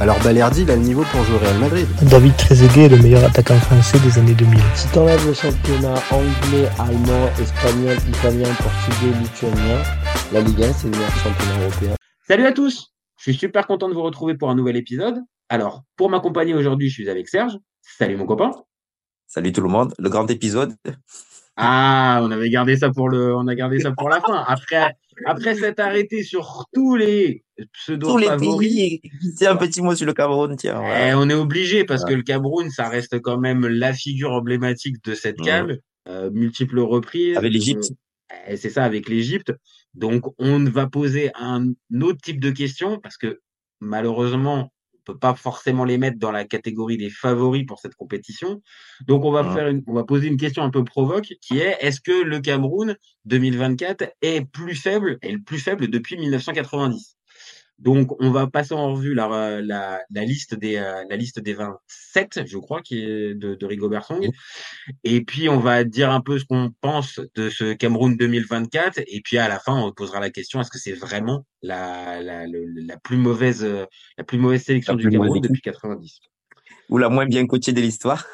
alors Balerdi, il a le niveau pour jouer au Real Madrid. David Trezeguet est le meilleur attaquant français des années 2000. Si t'enlèves le championnat anglais, allemand, espagnol, italien, portugais, lituanien, la Ligue 1, c'est le meilleur championnat européen. Salut à tous Je suis super content de vous retrouver pour un nouvel épisode. Alors, pour m'accompagner aujourd'hui, je suis avec Serge. Salut mon copain. Salut tout le monde. Le grand épisode. Ah, on avait gardé ça pour le, on a gardé ça pour la fin. Après, après s'être arrêté sur tous les pseudo Tous les favoris, pays. C'est un petit mot sur le Cameroun, tiens. eh, voilà. on est obligé parce que le Cameroun, ça reste quand même la figure emblématique de cette Mhm. CAN, euh, multiples reprises. Avec l'Égypte. Euh, c'est ça, avec l'Égypte. Donc, on va poser un autre type de questions parce que malheureusement, peut pas forcément les mettre dans la catégorie des favoris pour cette compétition. Donc, on va faire une, on va poser une question un peu provoque qui est est-ce que le Cameroun 2024 est plus faible, est le plus faible depuis 1990? Donc, on va passer en revue la, la, la liste des, euh, la liste des 27, je crois, qui est de, de Rigobert Song. Et puis, on va dire un peu ce qu'on pense de ce Cameroun 2024. Et puis, à la fin, on posera la question, est-ce que c'est vraiment la, la, la plus mauvaise, euh, la plus mauvaise sélection du Cameroun depuis 90? Ou la moins bien coachée de l'histoire.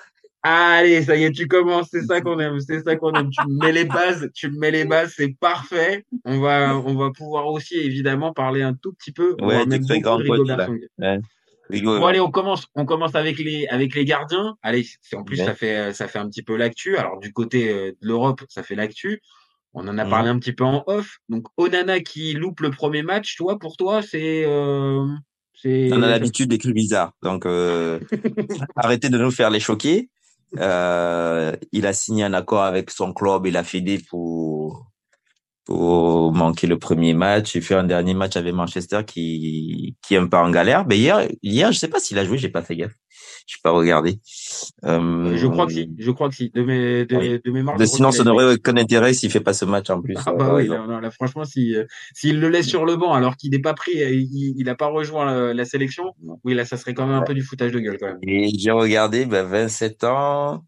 Allez, ça y est, tu commences, c'est ça qu'on aime, c'est ça qu'on aime. Tu me mets les bases, tu me mets les bases, c'est parfait. On va, on va pouvoir aussi évidemment parler un tout petit peu, Ouais, voire tu même grand. Ouais. Rigo, Bon allez, on commence, on commence avec les avec les gardiens. Allez, c'est en plus Ouais. ça fait ça fait un petit peu l'actu. Alors du côté euh, de l'Europe, ça fait l'actu. On en a Mhm. parlé un petit peu en off. Donc Onana qui loupe le premier match, toi pour toi c'est euh, c'est On a l'habitude des cris bizarres. Donc, euh, arrêtez de nous faire les choquer. Euh, il a signé un accord avec son club et la Fédé pour, pour manquer le premier match et faire un dernier match avec Manchester qui, qui est un peu en galère. Mais hier, hier, je sais pas s'il a joué, j'ai pas fait gaffe. J'ai pas regardé. Euh, je crois que si, je crois que si de mes de, Oui. de mémoire. de- sinon, ça n'aurait aucun intérêt s'il fait pas ce match en plus. Ah bah Euh, oui, non. là, non, là, franchement, si, euh, s'il le laisse sur le banc alors qu'il n'est pas pris, euh, il, il a pas rejoint la, la sélection, oui, là, ça serait quand même un peu du foutage de gueule quand même. Et j'ai regardé, ben, 27 ans,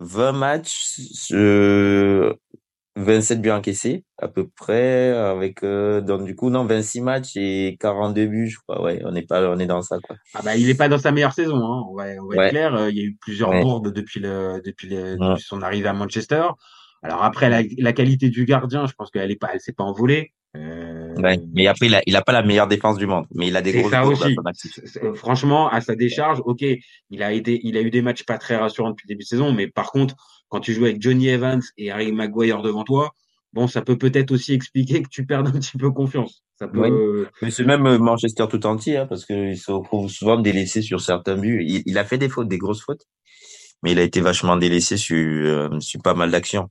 20 matchs, euh, 27 buts encaissés, à peu près, avec, euh, donc, du coup, non, 26 matchs et 42 buts, je crois, ouais, on est pas, on est dans ça, quoi. Ah bah, il est pas dans sa meilleure saison, hein. On va, on va Ouais. être clair. euh, Il y a eu plusieurs Ouais. bourdes depuis le, depuis le, Ouais. depuis son arrivée à Manchester. Alors après, la, la qualité du gardien, je pense qu'elle est pas, elle s'est pas envolée. Euh, Ouais. Mais après, il a, il a pas la meilleure défense du monde, mais il a des grosses ça aussi. Franchement, à sa décharge, ok, il a été, il a eu des matchs pas très rassurants depuis le début de saison, mais par contre, quand tu joues avec Johnny Evans et Harry Maguire devant toi, bon, ça peut peut-être aussi expliquer que tu perds un petit peu confiance. Ça peut. Oui. Mais c'est même euh, Manchester tout entier, hein, parce qu'il se retrouve souvent délaissé sur certains buts. Il, il a fait des fautes, des grosses fautes, mais il a été vachement délaissé sur, euh, sur pas mal d'actions.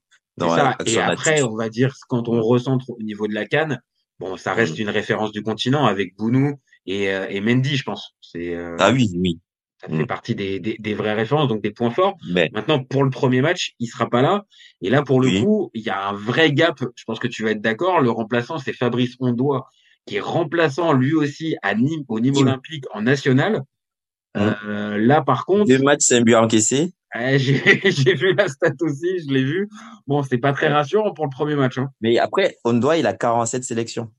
Et après, on va dire, quand on recentre au niveau de la canne, bon, ça reste une référence du continent avec Bounou et, euh, et Mendy, je pense. C'est, euh, Ah oui, oui. Ça fait partie des, des, des vraies références, donc des points forts. Mais Maintenant, pour le premier match, il sera pas là. Et là, pour le Oui. coup, il y a un vrai gap. Je pense que tu vas être d'accord. Le remplaçant, c'est Fabrice Ondois, qui est remplaçant lui aussi à Nîmes, au Nîmes. Olympique en national. Hein. Euh, là, par contre, deux matchs, c'est un but encaissé. euh, j'ai vu la stat aussi, je l'ai vu. Bon, c'est pas très rassurant pour le premier match. Hein. Mais après, Ondoa, il a 47 sélections.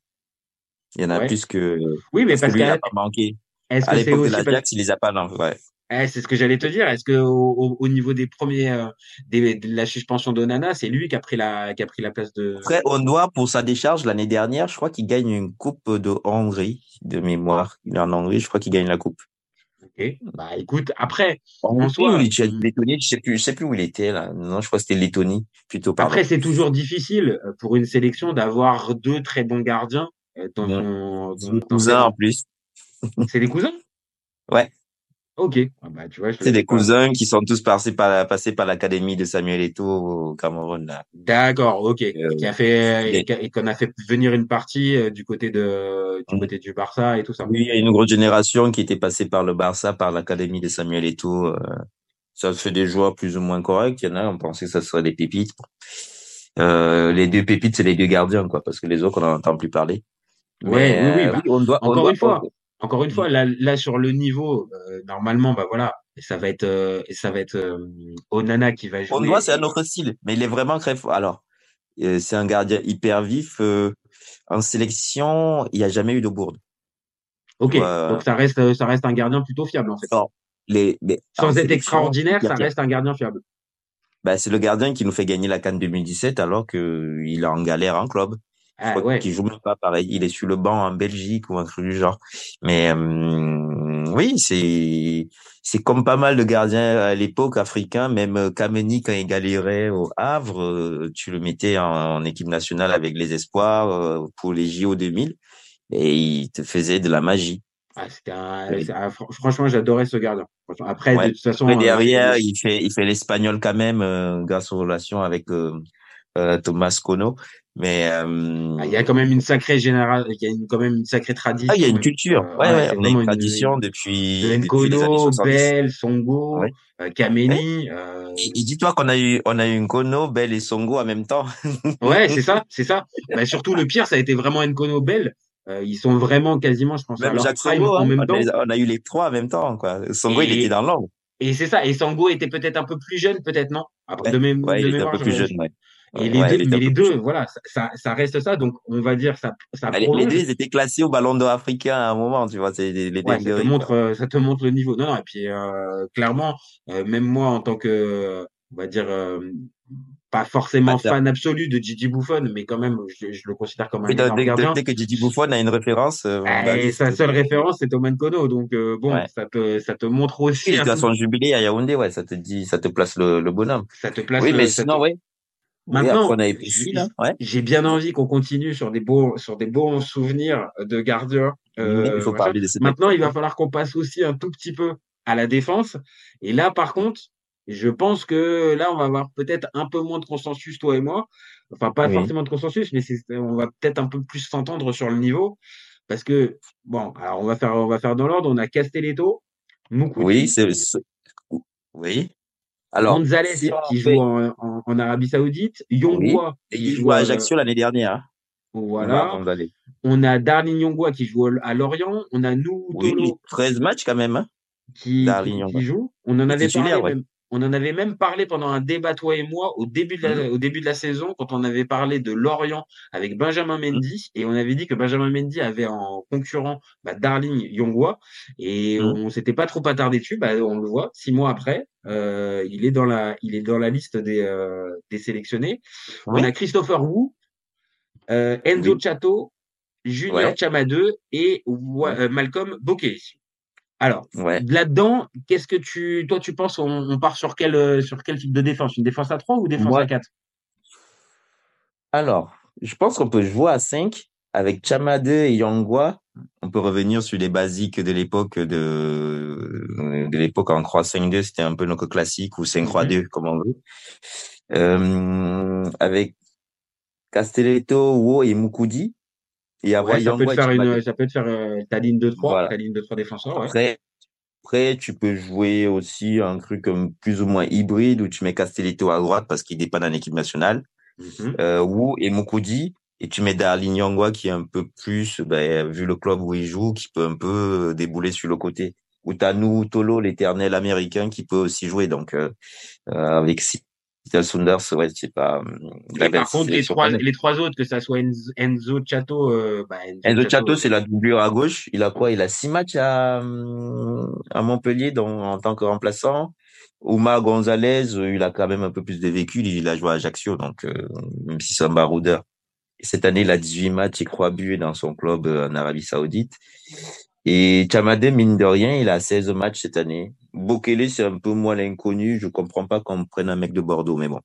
Il y en a Ouais. plus que, Oui, mais parce que parce lui, il a que pas manqué. Est-ce que c'est l'époque de aussi parce l'Ajax, il les a pas, non, ouais. Eh, c'est ce que j'allais te dire. Est-ce que au, au- au niveau des premiers euh, des, de la suspension d'Onana, c'est lui qui a pris la qui a pris la place de Après, Ondoa, pour sa décharge, l'année dernière, je crois qu'il gagne une coupe de Hongrie, de mémoire. Il est en Hongrie, je crois qu'il gagne la coupe. Ok. Bah écoute, après En en soi, Hongrie ou Lettonie, Lettonie, je sais plus, je sais plus où il était, là. Non, je crois que c'était Lettonie, plutôt, pardon. après c'est toujours difficile euh, pour une sélection d'avoir deux très bons gardiens euh, dans Ouais. cousins, ses- en plus. C'est des cousins? Ouais. Ok. Ah bah tu vois, je C'est des pas. cousins qui sont tous passés par, passés par l'académie de Samuel Eto'o au Cameroun, là. D'accord, ok. Euh, Qui a fait et qui a- et qu'on a fait venir une partie euh, du côté de du Mm. côté du Barça et tout ça. Oui, il y a une grosse génération qui était passée par le Barça, par l'académie de Samuel Eto'o. euh, ça fait des joueurs plus ou moins corrects. Il y en a, on pensait que ça serait des pépites. Euh, les deux pépites, c'est les deux gardiens, quoi, parce que les autres, on n'en entend plus parler. Ouais, Mais, oui, oui, euh, bah, on doit, on encore doit- une fois, on- encore une fois, là, là sur le niveau, euh, normalement, bah voilà, ça va être, euh, ça va être euh, Onana qui va On jouer. voit, c'est un autre style, mais il est vraiment très fort. Alors, c'est un gardien hyper vif. en sélection, il n'y a jamais eu de bourde. Ok, donc ça reste, ça reste un gardien plutôt fiable en fait. Les, mais Sans être extraordinaire, ça reste un gardien fiable. Bah, c'est le gardien qui nous fait gagner la Cannes 2017 alors que il est en galère en club. Je Ah, ouais. qu'il joue même pas pareil. Il est sur le banc en Belgique ou un truc du genre. Mais euh, oui, c'est c'est comme pas mal de gardiens à l'époque africains. Même euh, Kameni quand il galérait au Havre, euh, tu le mettais en, en équipe nationale avec les espoirs euh, pour les JO 2000 et il te faisait de la magie. Ah, un, Oui. un- fr- franchement, j'adorais ce gardien. Après, Ouais. de toute façon, Après, euh, derrière, il fait il fait l'espagnol quand même euh, grâce aux relations avec euh, Thomas Kono. Mais euh, ah, il y a quand même une sacrée génération, il y a une- quand même une sacrée tradition. Ah, il y a une culture. euh, Ouais, ouais, on a une tradition depuis, de Nkono, 70. Bell, Songo, Ouais. euh, Kameni. euh, Et, et dis-toi qu'on a eu, on a eu Nkono, Bell et Songo en même temps. Ouais, c'est ça, c'est ça. Bah, surtout le pire, ça a été vraiment Nkono Bell. Euh, ils sont vraiment quasiment, je pense, à Même leur Jacques prime Songo, en hein. même on, temps. a, on a eu les trois en même temps, quoi. Songo, il était dans l'ombre. Et c'est ça. Et Sango était peut-être un peu plus jeune, peut-être non? Après, de, mé- ouais, de il était un peu plus jeune, ouais. Et les Ouais, deux, mais les deux, voilà, ça, ça, reste ça. Donc, on va dire ça, ça Ah, Les, deux, ils étaient classés au Ballon d'Or africain à un moment, tu vois, c'est les, les Ouais, ça te montre, euh, ça te montre le niveau. Non, non. Et puis, euh, clairement, euh, même moi, en tant que, on va dire, euh, pas forcément Attends. fan absolu de Gigi Buffon, mais quand même, je, je le considère comme un Oui, énorme dès- gardien. dès que Gigi Buffon a une référence, euh, Et vite. sa seule référence, c'est Oman Kono. Donc, euh, bon, Ouais. ça te, ça te montre aussi Il un son jubilé à Yaoundé, ouais, ça te dit, ça te place le, le bonhomme. ça te place Oui, le- mais te- sinon. Oui, Maintenant, j'ai-. Ouais. bien envie qu'on continue sur des beaux, sur des bons souvenirs de gardiens. Euh, il faut machin. parler de ces Maintenant, il va falloir qu'on passe aussi un tout petit peu à la défense. Et là, par contre, je pense que là, on va avoir peut-être un peu moins de consensus, toi et moi. Enfin, pas Oui. forcément de consensus, mais on va peut-être un peu plus s'entendre sur le niveau. Parce que, bon, alors on va faire, on va faire dans l'ordre. On a Castelletto, Moukoudi, Oui, c'est, c'est- oui. Alors, Gonzalez si qui fait- joue en, en- en Arabie Saoudite, Yongwa Et qui il joue joue à Ajaccio l'année dernière. hein. Voilà. On a Darlin Yongwa qui joue à Lorient. On a nous Oui, Tolo 13 matchs quand même. Hein. qui, joue. On en avait parlé ouais. même. On en avait même parlé pendant un débat toi et moi au début de la, Mhm. au début de la saison quand on avait parlé de Lorient avec Benjamin Mhm. Mendy et on avait dit que Benjamin Mendy avait en concurrent bah, Darling Yongwa et Mhm. on s'était pas trop attardé dessus. Bah, on le voit six mois après, euh, il est dans la il est dans la liste des euh, des sélectionnés. On a Christopher Wu, euh, Enzo Oui. Chato, Junior Ouais. Chamadeux et Malcolm Bokeh. Alors, là-dedans, qu'est-ce que tu, toi, tu penses, on, on part sur quel, sur quel type de défense? Une défense à 3 ou défense à 4 Alors, je pense qu'on peut jouer à 5 avec Chamade et Yangwa. On peut revenir sur les basiques de l'époque de, de l'époque en 3-5-2. C'était un peu notre classique ou 5-3-2, comme on veut. Euh, avec Castelletto, Wo et Mukudi. Et avoir Ouais, ça peut faire une, ça peut te faire euh, ta ligne de 3, Voilà. ta ligne de 3 défenseurs, ouais. Après, après, tu peux jouer aussi un truc comme plus ou moins hybride où tu mets Castelletto à droite parce qu'il dépend d'une équipe nationale. Mhm. Euh, Wu et Mukudi. Et tu mets Darlin Yangwa qui est un peu plus, ben, vu le club où il joue, qui peut un peu débouler sur le côté. Ou t'as nous, Tolo, l'éternel américain, qui peut aussi jouer. Donc, euh, euh, avec Seattle Saunders, ouais, c'est pas, avait par contre, les trois, les trois autres, que ça soit Enzo, Enzo Chato, euh, bah, Enzo Chato, c'est la doublure à gauche. Il a quoi? Il a six matchs à, à Montpellier donc, en tant que remplaçant. Oumar Gonzalez, euh, il a quand même un peu plus de vécu. Il a joué à Ajaccio, donc, euh, même si c'est un baroudeur. Et cette année, il a 18 matchs et 3 buts dans son club euh, en Arabie Saoudite. Et Chamade, mine de rien, il a 16 matchs cette année. Bokele, c'est un peu moins l'inconnu. Je comprends pas qu'on prenne un mec de Bordeaux, mais bon.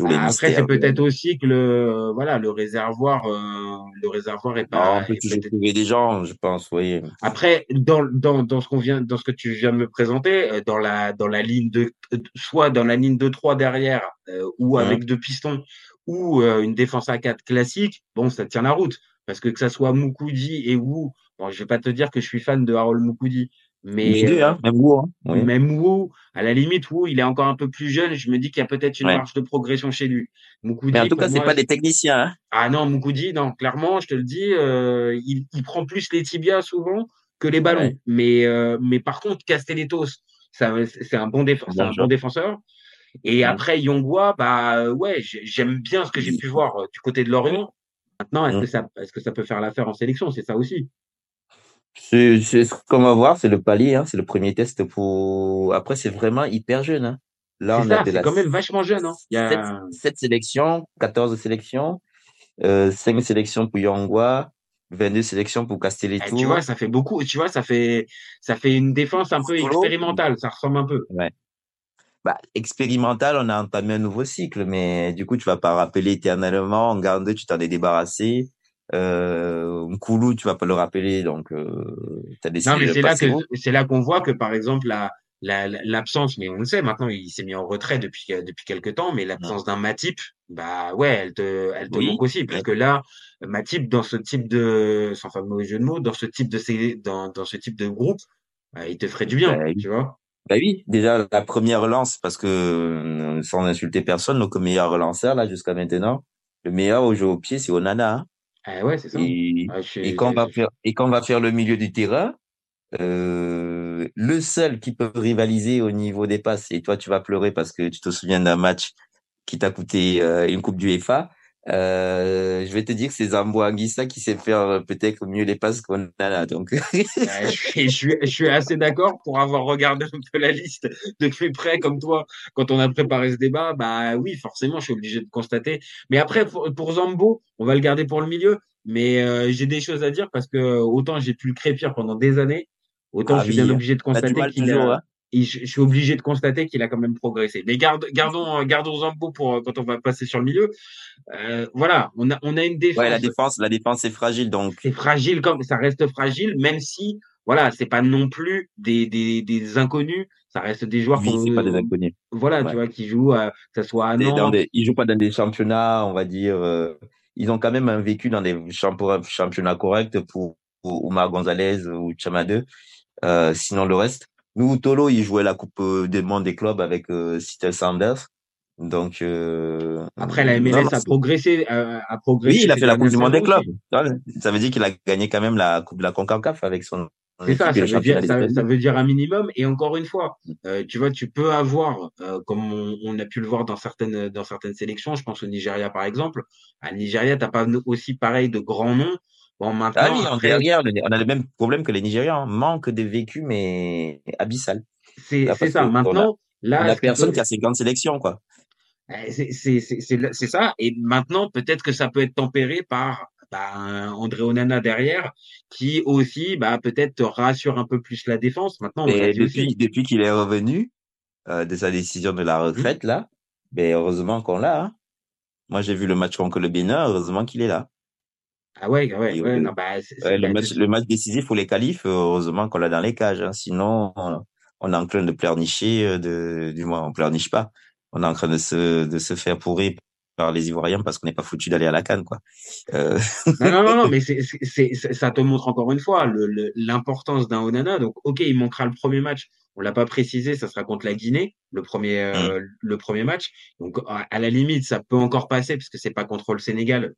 Bah, après, c'est peut-être aussi que le, voilà, le réservoir, euh, le réservoir est Non, pas, on peut est toujours peut-être- trouver des gens, je pense, oui. Après, dans, dans, dans ce qu'on vient, dans ce que tu viens de me présenter, euh, dans la, dans la ligne de, euh, soit dans la ligne de 3 derrière, euh, ou Mhm. avec deux pistons, ou euh, une défense à 4 classique, bon, ça tient la route. Parce que que ça soit Moukoudi et Wu, bon, je vais pas te dire que je suis fan de Harold Moukoudi, Mais Les deux, hein, même Wu, hein. Oui. même Wu, à la limite, Wu, il est encore un peu plus jeune. Je me dis qu'il y a peut-être une Ouais. marge de progression chez lui. Moukoudi, Mais en tout cas, c'est pas des techniciens, hein. ah non, Moukoudi, non, clairement, je te le dis, euh, il, il prend plus les tibias souvent que les ballons. Ouais. Mais, euh, mais par contre, Castellettos, c'est un bon, défenseur, c'est un Bonjour. bon défenseur. Et Mm. après, Yongwa, bah ouais, j'ai- j'aime bien ce que j'ai pu voir euh, du côté de Lorient. Maintenant, est-ce Mm. que ça, est-ce que ça peut faire l'affaire en sélection? C'est ça aussi. C'est, c'est ce qu'on va voir, c'est le palier, hein, c'est le premier test pour. Après, c'est vraiment hyper jeune. Hein. Là, C'est on a ça, de c'est la quand même vachement jeune. Hein. Il y a... 7, sélections, 14 sélections, euh, 5 sélections pour Yongwa, 22 sélections pour Eh, Castelletto. tu vois, ça fait beaucoup. Tu vois, ça fait, ça fait une défense un peu expérimentale. Ça ressemble un peu. Ouais. Bah, expérimental, on a entamé un nouveau cycle, mais du coup, tu vas pas rappeler éternellement. En garde, tu t'en es débarrassé. Euh, Nkulu, tu vas pas le rappeler, donc euh, tu as décidé Non, mais c'est là que c'est là qu'on voit que par exemple la la- l'absence, mais on le sait maintenant, il s'est mis en retrait depuis depuis quelques temps, mais l'absence d'un Matip, bah ouais, elle te elle te Oui. manque aussi, parce que là, Matip dans ce type de, sans faire de mauvais jeu de mots, dans ce type de dans dans ce type de groupe, bah, il te ferait du bien, Bah oui. tu vois. Bah oui, déjà la première relance, parce que euh, sans insulter personne, notre meilleur relanceur là jusqu'à maintenant, le meilleur au jeu au pied, c'est Onana. Hein. Ah ouais, c'est ça. Et, Ah, je suis- et quand on je- va faire et quand on va faire le milieu du terrain, euh, le seul qui peut rivaliser au niveau des passes, et toi tu vas pleurer parce que tu te souviens d'un match qui t'a coûté euh, une coupe du FA. Euh, je vais te dire que c'est Zambo Anguissa qui sait faire euh, peut-être mieux les passes qu'on a là. Donc, je, suis, je, suis, je suis assez d'accord pour avoir regardé un peu la liste de plus près comme toi quand on a préparé ce débat. Bah oui, forcément, je suis obligé de constater. Mais après, pour, pour Zambo, on va le garder pour le milieu. Mais euh, j'ai des choses à dire parce que autant j'ai pu le crépir pendant des années, autant Ah je suis bien oui, obligé de constater qu'il a. et Je, je suis obligé de constater qu'il a quand même progressé. Mais gardons, euh, gardons Zambo pour euh, quand on va passer sur le milieu. Euh, voilà, on a, on a une défense ouais, la défense, la défense est fragile, donc c'est fragile comme ça reste fragile, même si voilà, c'est pas non plus des, des, des inconnus, ça reste des joueurs oui, c'est pas des inconnus. voilà, Ouais. tu vois, qui jouent, euh, que ce soit à dans Nantes, des, ils jouent pas dans des championnats, on va dire. euh, ils ont quand même un vécu dans des championnats, corrects pour, pour Oumar Gonzalez ou Chamade. Euh, sinon le reste. Nous, Tolo, il jouait la Coupe euh, des Mondes des clubs avec euh, Seattle Sanders. Donc euh, après la MLS non, a progressé, euh, a progressé. Oui, il a fait la Coupe du Monde des clubs. Ça veut dire qu'il a gagné quand même la Coupe de la CONCACAF avec son C'est ça, ça dire, veut dire un minimum. Et encore une fois, euh, tu vois, tu peux avoir, euh, comme on, on a pu le voir dans certaines, dans certaines sélections, je pense au Nigeria par exemple. À Nigeria, t'as pas aussi pareil de grands noms. Bon, Ah oui, en après, derrière, le- on a le même problème que les Nigérians. Manque de vécu, mais abyssal. c'est ça. a, Maintenant, on là, a ce qui personne qui a ces grandes sélections, quoi. Euh, C'est ça. Et maintenant, peut-être que ça peut être tempéré par bah, André Onana derrière, qui aussi, bah, peut-être rassure un peu plus la défense. Maintenant, l'a depuis, aussi. depuis qu'il est revenu euh, de sa décision de la Mhm. retraite, là, ben heureusement qu'on l'a. Hein. Moi, j'ai vu le match contre le Bénin, heureusement qu'il est là. Ah ouais, ouais, Et, ouais. euh, Non, bah, ouais, le match, le match décisif pour les qualifs, heureusement qu'on l'a dans les cages. Hein. Sinon, on, on est en train de pleurnicher, euh, de, du moins, on pleurniche pas. On est en train de se, de se faire pourrir par les Ivoiriens parce qu'on n'est pas foutu d'aller à la canne, quoi. Euh... Non, non, non, non, mais c'est, c'est, ça te montre encore une fois l'importance d'un Onana. Donc, ok, il manquera le premier match. On l'a pas précisé, ça sera contre la Guinée, le premier, euh, le premier match. Donc, à, à la limite, ça peut encore passer puisque c'est pas contre le Sénégal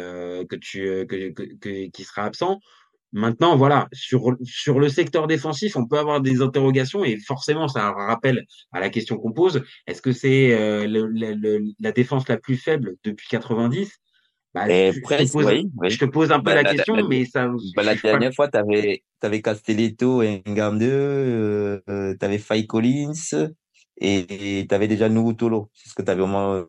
euh, que tu, euh, que, que, que- qui sera absent. Maintenant, voilà, sur, sur le secteur défensif, on peut avoir des interrogations et forcément, ça rappelle à la question qu'on pose. Est-ce que c'est euh, le- le- le- la défense la plus faible depuis 90 bah, Et je, je te presque, pose, oui, oui. je te pose un peu Bah, la la, question, la, mais ça, bah, la pas- dernière fois, t'avais, t'avais Castelletto et Ngamde, euh, euh, t'avais Faye Collins et, et t'avais déjà Nuhu Tolo. C'est ce que t'avais au moins,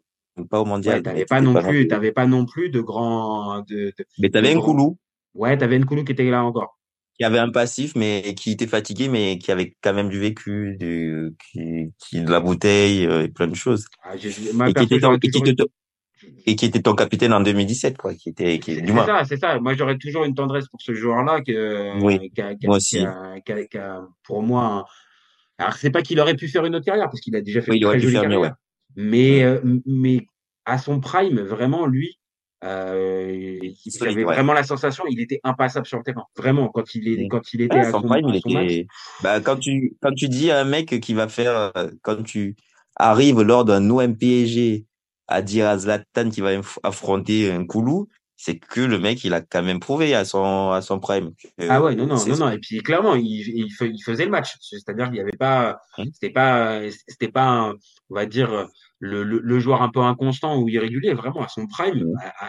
pas au mondial. ouais, t'avais mais pas non pas plus, t'avais pas non plus de grands, de, de, Mais de t'avais un. Koulou Ouais, t'avais Nkoulou qui était là encore. qui avait un passif, mais qui était fatigué, mais qui avait quand même du vécu, du, qui, qui, de la bouteille, euh, et plein de choses. Ah, Et qui était ton, j'aurais et qui toujours était une, ton, et qui était ton capitaine en 2017, quoi, qui était, qui, c'est ça, c'est ça. Moi, j'aurais toujours une tendresse pour ce joueur-là que, Oui, a, a- moi aussi. qui a- qui a, pour moi, alors c'est pas qu'il aurait pu faire une autre carrière parce qu'il a déjà fait Oui, une il aurait très pu jolie faire mieux, ouais. carrière, mais, euh, mais à son prime, vraiment, lui, Euh, ouais. vraiment la sensation, il était impassable sur le terrain. Vraiment, quand il est, quand il était Ouais, à son prime, il était. Bah, quand tu quand tu dis à un mec qui va faire euh, quand tu arrives lors d'un OM PSG à dire à Zlatan qu'il va affronter un Koulou, c'est que le mec il a quand même prouvé à son à son prime. Ah ouais, non, non, non, non. Et puis clairement, il, il, faisait le match. C'est-à-dire qu'il n'y avait pas, Mm. c'était pas, c'était pas, un- on va dire, le, le, le joueur un peu inconstant ou irrégulier. Vraiment, à son prime,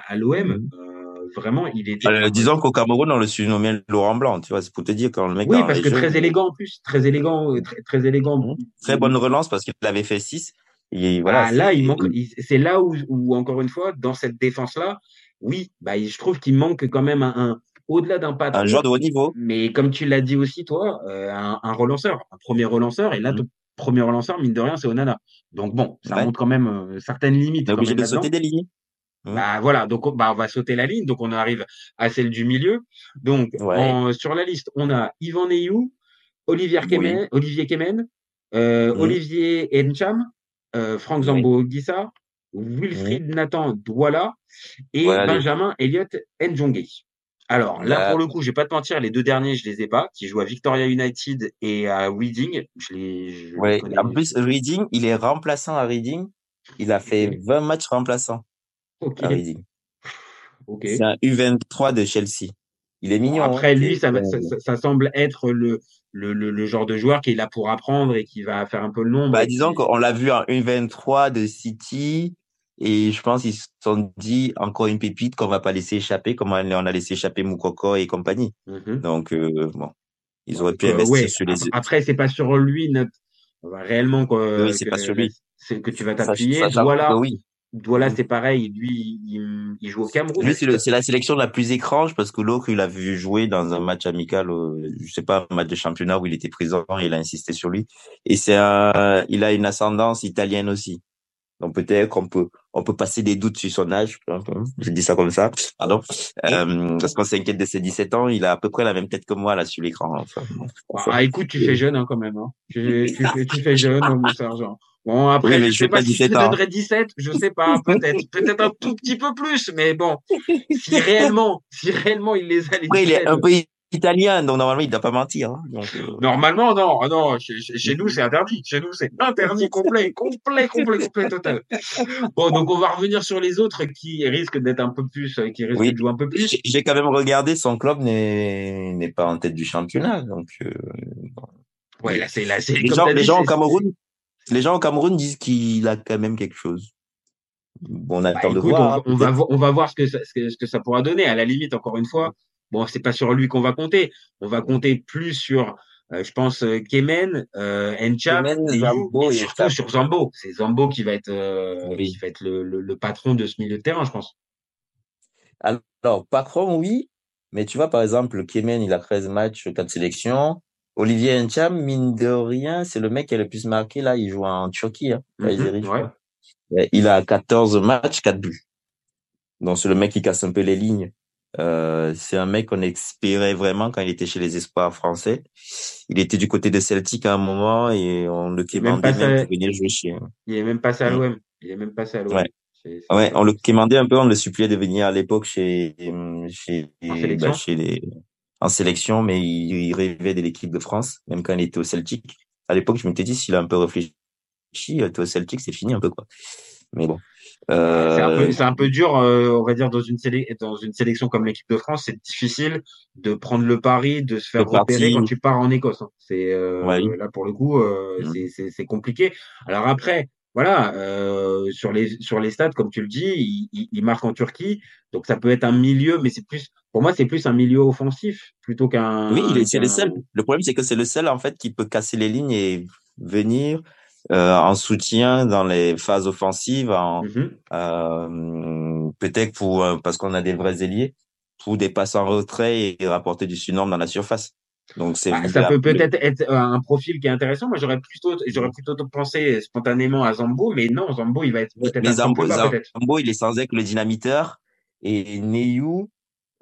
à, l'OM, euh, vraiment, il. Euh, disons qu'au Cameroun on le surnommait Laurent Blanc, tu vois, c'est pour te dire quand le mec Oui, est parce que très élégant en plus, très élégant, euh, très, très élégant. Très bonne relance parce qu'il avait fait 6 et voilà. Ah, là, c'est- il manque. C'est là où, où, encore une fois, dans cette défense-là, oui, bah, je trouve qu'il manque quand même un, un- au-delà d'un patron. un joueur de haut niveau. Mais comme tu l'as dit aussi, toi, euh, un, un relanceur, un premier relanceur. Et là, Mm. Premier relanceur, mine de rien, c'est Onana. Donc bon, ça Ouais. montre quand même euh, certaines limites. On est obligé de sauter des lignes. Mm. Bah voilà, donc on- bah, on va sauter la ligne, donc on arrive à celle du milieu. Donc Ouais. en- sur la liste, on a Ivan Neyou, Olivier Oui. Kemen, Olivier Kemen, euh, Mhm. Olivier Encham, euh, Franck Oui. Zambo Guissa, Wilfried Nathan Douala et Voilà, Benjamin Elliott Njonge. Alors là, pour le coup, je vais pas te mentir, les deux derniers, je les ai pas, qui jouent à Victoria United et à Reading. Je les, je Ouais. En plus, Reading, il est remplaçant à Reading. Il a fait Ok. 20 matchs remplaçants Ok, à Reading. ok. C'est un U23 de Chelsea. Il est mignon. après, hein. lui, C'est- ça, semble être le, le, le, le genre de joueur qui est là pour apprendre et qui va faire un peu le nombre. Bah, disons qu'on l'a vu en U23 de City. Et je pense qu'ils se sont dit encore une pépite qu'on va pas laisser échapper, comme on a laissé échapper Moukoko et compagnie. Mhm. Donc, euh, bon. Ils auraient pu Donc, euh, investir ouais, sur les ap- Après, c'est pas sur lui notre, bah, réellement Oui, c'est pas sur lui. c'est que tu vas t'appuyer. Voilà, oui. voilà, Mhm. c'est pareil. Lui, il, il joue au Cameroun. Lui, c'est la sélection la plus étrange parce que l'autre, il a vu jouer dans un match amical, euh, je sais pas, un match de championnat où il était présent, il a insisté sur lui. Et c'est il a une ascendance italienne aussi. Donc peut-être qu'on peut, on peut passer des doutes sur son âge. hein, hein, Je dis ça comme ça. Pardon. Euh, parce qu'on s'inquiète de ses 17 ans. Il a à peu près la même tête que moi là sur l'écran. Enfin, bon. Ah, écoute, tu fais jeune hein, quand même. Hein. Tu, tu, fais, tu fais jeune, mon sergent. Bon, après, Oui, je je sais pas pas si je te 17 ans. donnerais 17, je sais pas, peut-être, peut-être un tout petit peu plus, mais bon, si réellement, si réellement il les a les Après, il est 17, un peu italien, donc normalement il doit pas mentir. hein. Donc, euh, Normalement, non, ah non, chez, nous, c'est interdit. Chez nous, c'est interdit complet, complet, complet, complet, total. Bon, donc on va revenir sur les autres qui risquent d'être un peu plus, qui risquent Oui. de jouer un peu plus. J'ai quand même regardé, son club n'est pas en tête du championnat, donc. euh, Ouais, là, c'est, là, c'est, les gens, t'as les dit, gens au Cameroun, les gens au Cameroun disent qu'il a quand même quelque chose. Bon, on Bah, attend de écoute, voir. on, on va, on va voir ce que, ça, ce, que, ce que ça pourra donner. À la limite, encore une fois, bon, c'est pas sur lui qu'on va compter. On va compter plus sur, euh, je pense, euh, Kemen, euh, Encham, Zambo et et surtout Encham. sur Zambo. C'est Zambo qui va être, euh, Oui. qui va être le, le, le patron de ce milieu de terrain, je pense. Alors, Patron, oui, mais tu vois, par exemple, Kemen, il a 13 matchs, 4 sélections. Olivier Ncham, mine de rien, c'est le mec qui a le plus marqué, là, il joue en Turquie, hein, Mhm. Ouais, Il a 14 matchs, 4 buts. Donc, c'est le mec qui casse un peu les lignes. Euh, c'est un mec qu'on espérait vraiment quand il était chez les espoirs français. Il était du côté de Celtic à un moment et on le même quémandait passé- même pour venir jouer chez. Il est même passé à Mm. l'OM. Il est même passé à l'OM. Ouais. Ouais, on le quémandait un peu, on le suppliait de venir à l'époque chez, chez, En sélection? bah, chez les, en sélection, mais il, il rêvait de l'équipe de France, même quand il était au Celtic. À l'époque, je m'étais dit, s'il a un peu réfléchi, euh, t'es au Celtic, c'est fini un peu, quoi. Mais bon. C'est un, Euh, peu, c'est un peu dur, euh, on va dire, dans une, sélec- dans une sélection comme l'équipe de France, c'est difficile de prendre le pari, de se faire repérer quand tu pars en Écosse. hein. C'est euh, Ouais. là pour le coup, c'est- compliqué. Alors après, voilà, sur les sur les stats, comme tu le dis, il, il, marque en Turquie, donc ça peut être un milieu, mais c'est plus, pour moi, c'est plus un milieu offensif plutôt qu'un. oui, c'est le seul. Le problème, c'est que c'est le seul, en fait, qui peut casser les lignes et venir, euh, en soutien dans les phases offensives, en, Mhm. euh, peut-être pour, euh, parce qu'on a des vrais ailiers, pour des passes en retrait et rapporter du surnombre dans la surface. Donc, c'est, Bah, ça peut peut-être être euh, un profil qui est intéressant. Moi, j'aurais plutôt, j'aurais plutôt pensé spontanément à Zambo, mais non, Zambo, il va être peut-être Zambo, peut-être. Zambo, il est sans être le dynamiteur et Neyou,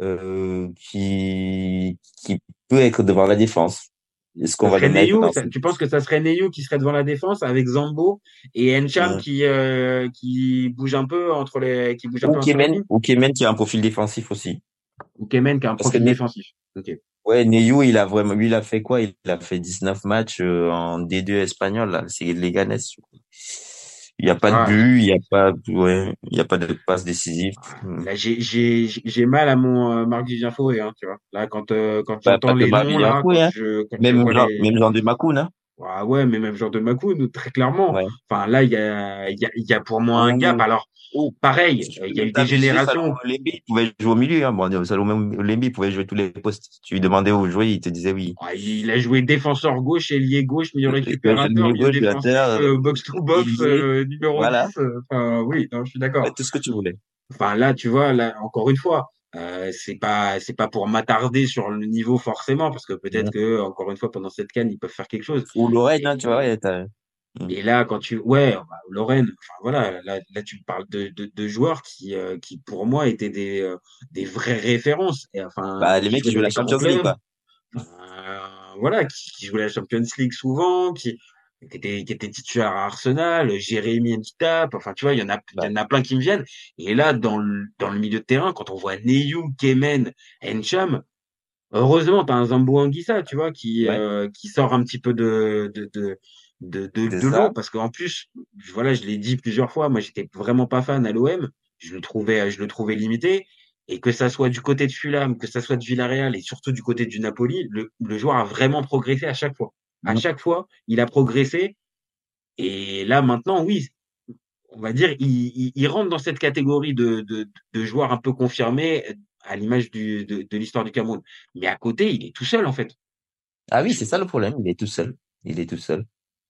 euh, qui, qui peut être devant la défense. Est-ce qu'on va le serait mettre Neyu, dans ça- ce- tu penses que ça serait Neyu qui serait devant la défense avec Zambo et Encham Ouais. qui euh, qui bouge un peu entre les qui bouge un Ou peu entre les Kemen, ou Kemen qui a un profil défensif aussi. ou Kemen qui a un Parce profil défensif. Ok. Ouais, Neyu, il a vraiment, lui, il a fait quoi? Il a fait 19 matchs euh, en D2 espagnol, là. C'est Leganés. Il n'y a pas Ah. de but, il n'y a pas, ouais, il y a pas de passe décisive. Là, j'ai j'ai j'ai mal à mon euh, Marc Vivien Fauré, hein, tu vois. Là, quand euh, quand Bah, j'entends les noms là, Fauré, quand hein. je quand Même genre, les même genre de Makoun, hein. Ah ouais, mais même genre de Makoun, très clairement. Ouais. Enfin, là, il y a, il y a, il y a pour moi un gap. Alors, Ouh. pareil, il y a eu des générations. Il pouvait jouer au milieu, hein. Bon, il pouvait jouer tous les postes. Tu lui demandais où jouer, il te disait oui. Ah, Il a joué défenseur gauche, ailier gauche, milieu récupérateur, milieu latéral, euh, box to box, euh, numéro Voilà. 10. euh, Enfin, oui, non, je suis d'accord. Tout ce que tu voulais. Enfin, là, tu vois, là, encore une fois, euh, c'est pas, c'est pas pour m'attarder sur le niveau forcément, parce que peut-être que, encore une fois, pendant cette canne, ils peuvent faire quelque chose. Ou Lorraine, hein, tu vois, ouais, Et là, quand tu, ouais, bah, Lorraine, enfin voilà, là, là tu me parles de, de, de joueurs qui, euh, qui pour moi étaient des, euh, des vraies références. Et enfin, bah, les mecs qui jouaient jouent la Champions League, quoi. euh, voilà, qui, qui jouaient la Champions League souvent, qui, qui étaient, qui étaient titulaires à Arsenal, Jérémy Nditap, enfin tu vois, il y en a, il y en a plein qui me viennent. Et là, dans le, dans le milieu de terrain, quand on voit Neyu, Kemen, Encham, heureusement, t'as un Zambo Anguissa, tu vois, qui, Ouais. euh, qui sort un petit peu de, de, de, de, de, l'eau, parce qu'en plus, voilà, je l'ai dit plusieurs fois, moi, j'étais vraiment pas fan à l'OM. Je le trouvais, je le trouvais limité. Et que ça soit du côté de Fulham, que ça soit de Villarreal et surtout du côté du Napoli, le, le joueur a vraiment progressé à chaque fois. À Mhm. chaque fois, il a progressé. Et là, maintenant, oui, on va dire, il, il, il rentre dans cette catégorie de, de, de joueurs un peu confirmés à l'image de, de l'histoire du Cameroun. Mais à côté, il est tout seul, en fait. Ah oui, c'est ça le problème. Il est tout seul. Il est tout seul.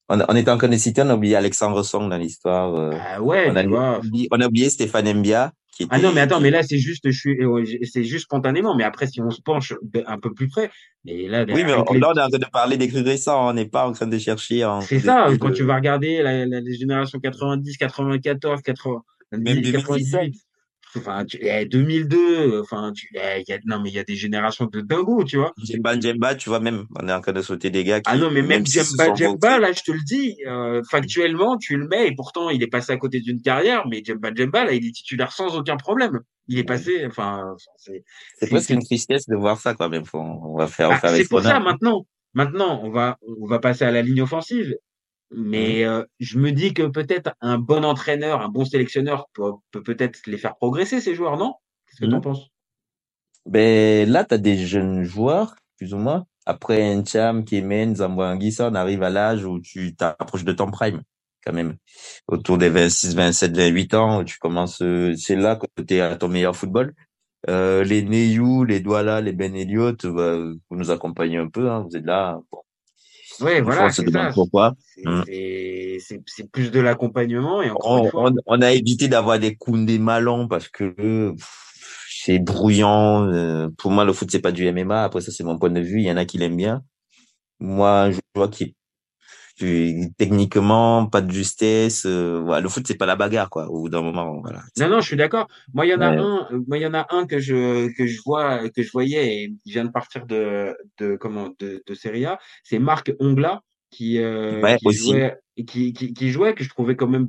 On, on était en train de citer, on a oublié Alexandre Song dans l'histoire. euh, Ah ouais, on, a tu vois. oublié, on a oublié Stéphane Mbia, qui était. Ah non, mais attends, mais là, c'est juste, je suis, euh, c'est juste spontanément. Mais après, si on se penche un peu plus près, mais là, Oui, mais avec on- les- là, on est en train de parler des crues récents. On n'est pas en train de chercher. En, c'est ça, quand tu vas regarder la, la, les générations 90, 94, 80, Même 98, enfin, tu, eh, 2002, enfin, tu, eh, il y a, non, mais il y a des générations de dingos, tu vois. Djemba, Djemba, tu vois, même, on est en train de sauter des gars qui. Ah non, mais même se Djemba, là, je te le dis, euh, factuellement, tu le mets, et pourtant, il est passé à côté d'une carrière, mais Djemba, Djemba, là, il est titulaire sans aucun problème. Il est passé, enfin, c'est, C'est presque une tristesse de voir ça, quand même. Faut, on va faire, Ah, c'est pour ça maintenant. Maintenant, on va on va passer à la ligne offensive. Mais euh, je me dis que peut-être un bon entraîneur, un bon sélectionneur peut peut peut-être les faire progresser ces joueurs, non? Qu'est-ce que Mhm. t'en penses? Ben, là, tu as des jeunes joueurs, plus ou moins. Après Ncham, Kemen, Zamboanguissa, on arrive à l'âge où tu t'approches de ton prime, quand même. Autour des 26, 27, 28 ans, où tu commences, euh, c'est là que tu es à ton meilleur football. Euh, les Neyou, les Douala, les Ben Elliott, bah, vous nous accompagnez un peu, hein, vous êtes là. Bon. Des fois, voilà, se demande pourquoi. C'est Mm. c'est- plus de l'accompagnement et encore On, une fois. on, on a évité d'avoir des Koundé Malon parce que c'est brouillant. euh, pour moi, le foot, c'est pas du MMA. Après, ça, c'est mon point de vue. Il y en a qui l'aiment bien. Moi, je vois qui techniquement pas de justesse. euh, voilà, le foot, c'est pas la bagarre, quoi. Au bout d'un moment, voilà. Non, non, je suis d'accord. Moi, il y en a Ouais. un, euh, moi, il y en a un que je, que je vois, que je voyais et qui vient de partir de, de, comment, de, de Serie A. C'est Marc Ongla qui, euh, Ouais, qui aussi. jouait, qui, qui, qui jouait, que je trouvais quand même,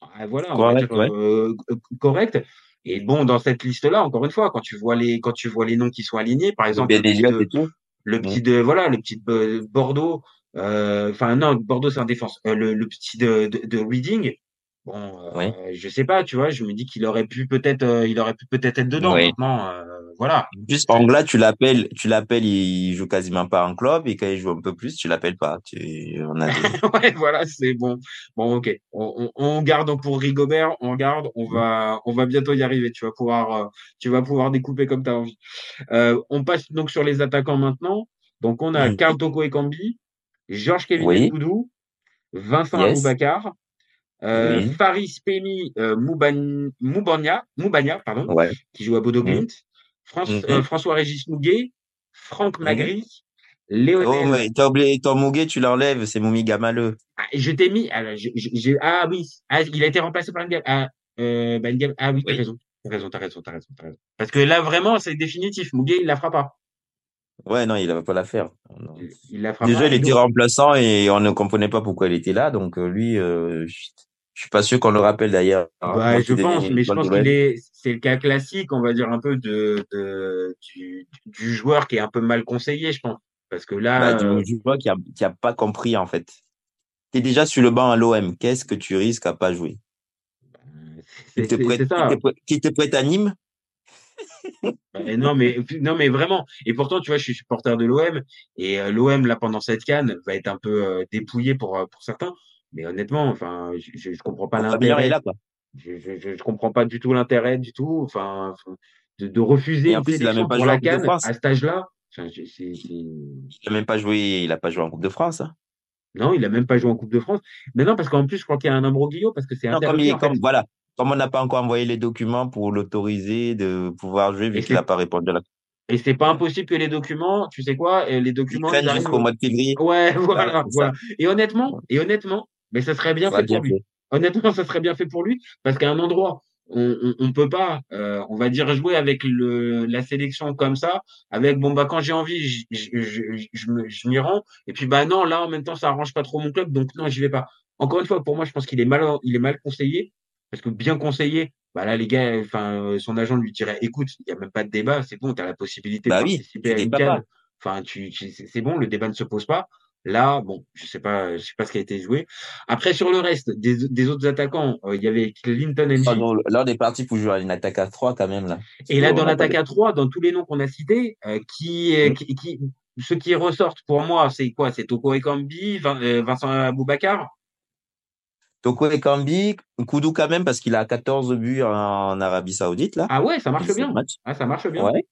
ah, voilà, on va Correct, dire, ouais. euh, correct. Et bon, dans cette liste-là, encore une fois, quand tu vois les, quand tu vois les noms qui sont alignés, par exemple, le petit de, le petit de, voilà, le petit de Bordeaux, enfin, non, Bordeaux, c'est en défense, Euh, le, le petit de, de, de Reading, Bon, euh, Oui. je sais pas, tu vois, je me dis qu'il aurait pu peut-être, euh, il aurait pu peut-être être dedans. Oui. Maintenant, euh, voilà. Angla, tu l'appelles, tu l'appelles, il joue quasiment pas en club, et quand il joue un peu plus, tu l'appelles pas. Tu, on a ouais, voilà, c'est bon. Bon, ok. On, on, on garde pour Rigobert, on garde, on va, on va bientôt y arriver. Tu vas pouvoir, euh, tu vas pouvoir découper comme tu as envie. Euh, on passe donc sur les attaquants maintenant. Donc, on a Mhm. Karl Toko Ekambi, Georges Kevin Oui. Koudou, Vincent Yes. Aboubacar, euh, Oui. Faris Pemi euh, Mouban- Moubania, Moubania, pardon, Ouais. qui joue à Bodo Glimt, Franç- Mhm. euh, François-Régis Mouguet, Franck Mhm. Magri, Oh, Léonel. mais t'as oublié ton Mouguet, tu l'enlèves, c'est Moumi Gamaleux. Ah, je t'ai mis. Alors, je- je- j'ai- ah oui, ah, il a été remplacé par Ngab. Ah, euh, bah, ah oui, t'as raison. T'as raison, t'as raison, t'as raison, t'as raison. Parce que là, vraiment, c'est définitif. Mouguet, il la fera pas. Ouais, non, il va pas la faire. Il Déjà, il était remplaçant et on ne comprenait pas pourquoi il était là. Donc euh, lui, euh, je suis pas sûr qu'on le rappelle d'ailleurs. Bah, je pense, mais je pense qu'il est, c'est le cas classique, on va dire un peu de, de du, du joueur qui est un peu mal conseillé, je pense, parce que là, Bah, euh, du vois qui a, qui a pas compris en fait. T'es déjà sur le banc à l'OM. Qu'est-ce que tu risques à pas jouer? qui te prête à Nîmes? Et non, mais non, mais vraiment. Et pourtant, tu vois, je suis supporter de l'OM et euh, l'OM là pendant cette canne va être un peu euh, dépouillé pour euh, pour certains. Mais honnêtement, enfin, je, je comprends pas l'intérêt. Je, je, je, je comprends pas du tout l'intérêt du tout. Enfin, de, de refuser en plus, il a même pas pour joué la de canne France. à cet âge-là. Enfin, Il a même pas joué. Il a pas joué en Coupe de France. hein. Non, il a même pas joué en Coupe de France. Mais non, parce qu'en plus, je crois qu'il y a un imbroglio parce que c'est comme il comme voilà. Comme on n'a pas encore envoyé les documents pour l'autoriser de pouvoir jouer vu qu'il n'a pas répondu à la. et c'est pas impossible que les documents, tu sais quoi, euh, les documents, ils arrivent. jusqu'au mois de février. Ouais, Voilà, voilà. Et honnêtement, et honnêtement, mais ça serait bien Ça fait pour lui. Honnêtement, ça serait bien fait pour lui parce qu'à un endroit, on, on, on peut pas, euh, on va dire jouer avec le la sélection comme ça, avec bon bah quand j'ai envie, je m'y rends. Et puis bah non, là en même temps, ça arrange pas trop mon club, donc non, j'y vais pas. Encore une fois, pour moi, je pense qu'il est mal, il est mal conseillé parce que bien conseillé, bah là les gars, enfin son agent lui dirait, écoute, il y a même pas de débat, c'est bon, tu as la possibilité de Bah oui, participer à une. Enfin, tu, tu- c'est bon, le débat ne se pose pas. Là, bon, je sais pas, je sais pas ce qui a été joué. Après, sur le reste des, des autres attaquants, euh, il y avait Clinton Ah NG. non, là, on est parti pour jouer à une attaque à 3 quand même là. Et là, dans l'attaque de- à 3, dans tous les noms qu'on a cités, euh, qui, euh, Mm. qui, qui, ceux qui ressortent pour moi, c'est quoi? C'est Toko Ekambi, euh, Vincent Aboubacar? Toko Ekambi, Koudou quand même parce qu'il a 14 buts en Arabie Saoudite là. Ah ouais, ça marche 17 bien. Ah, ça marche bien. Ouais.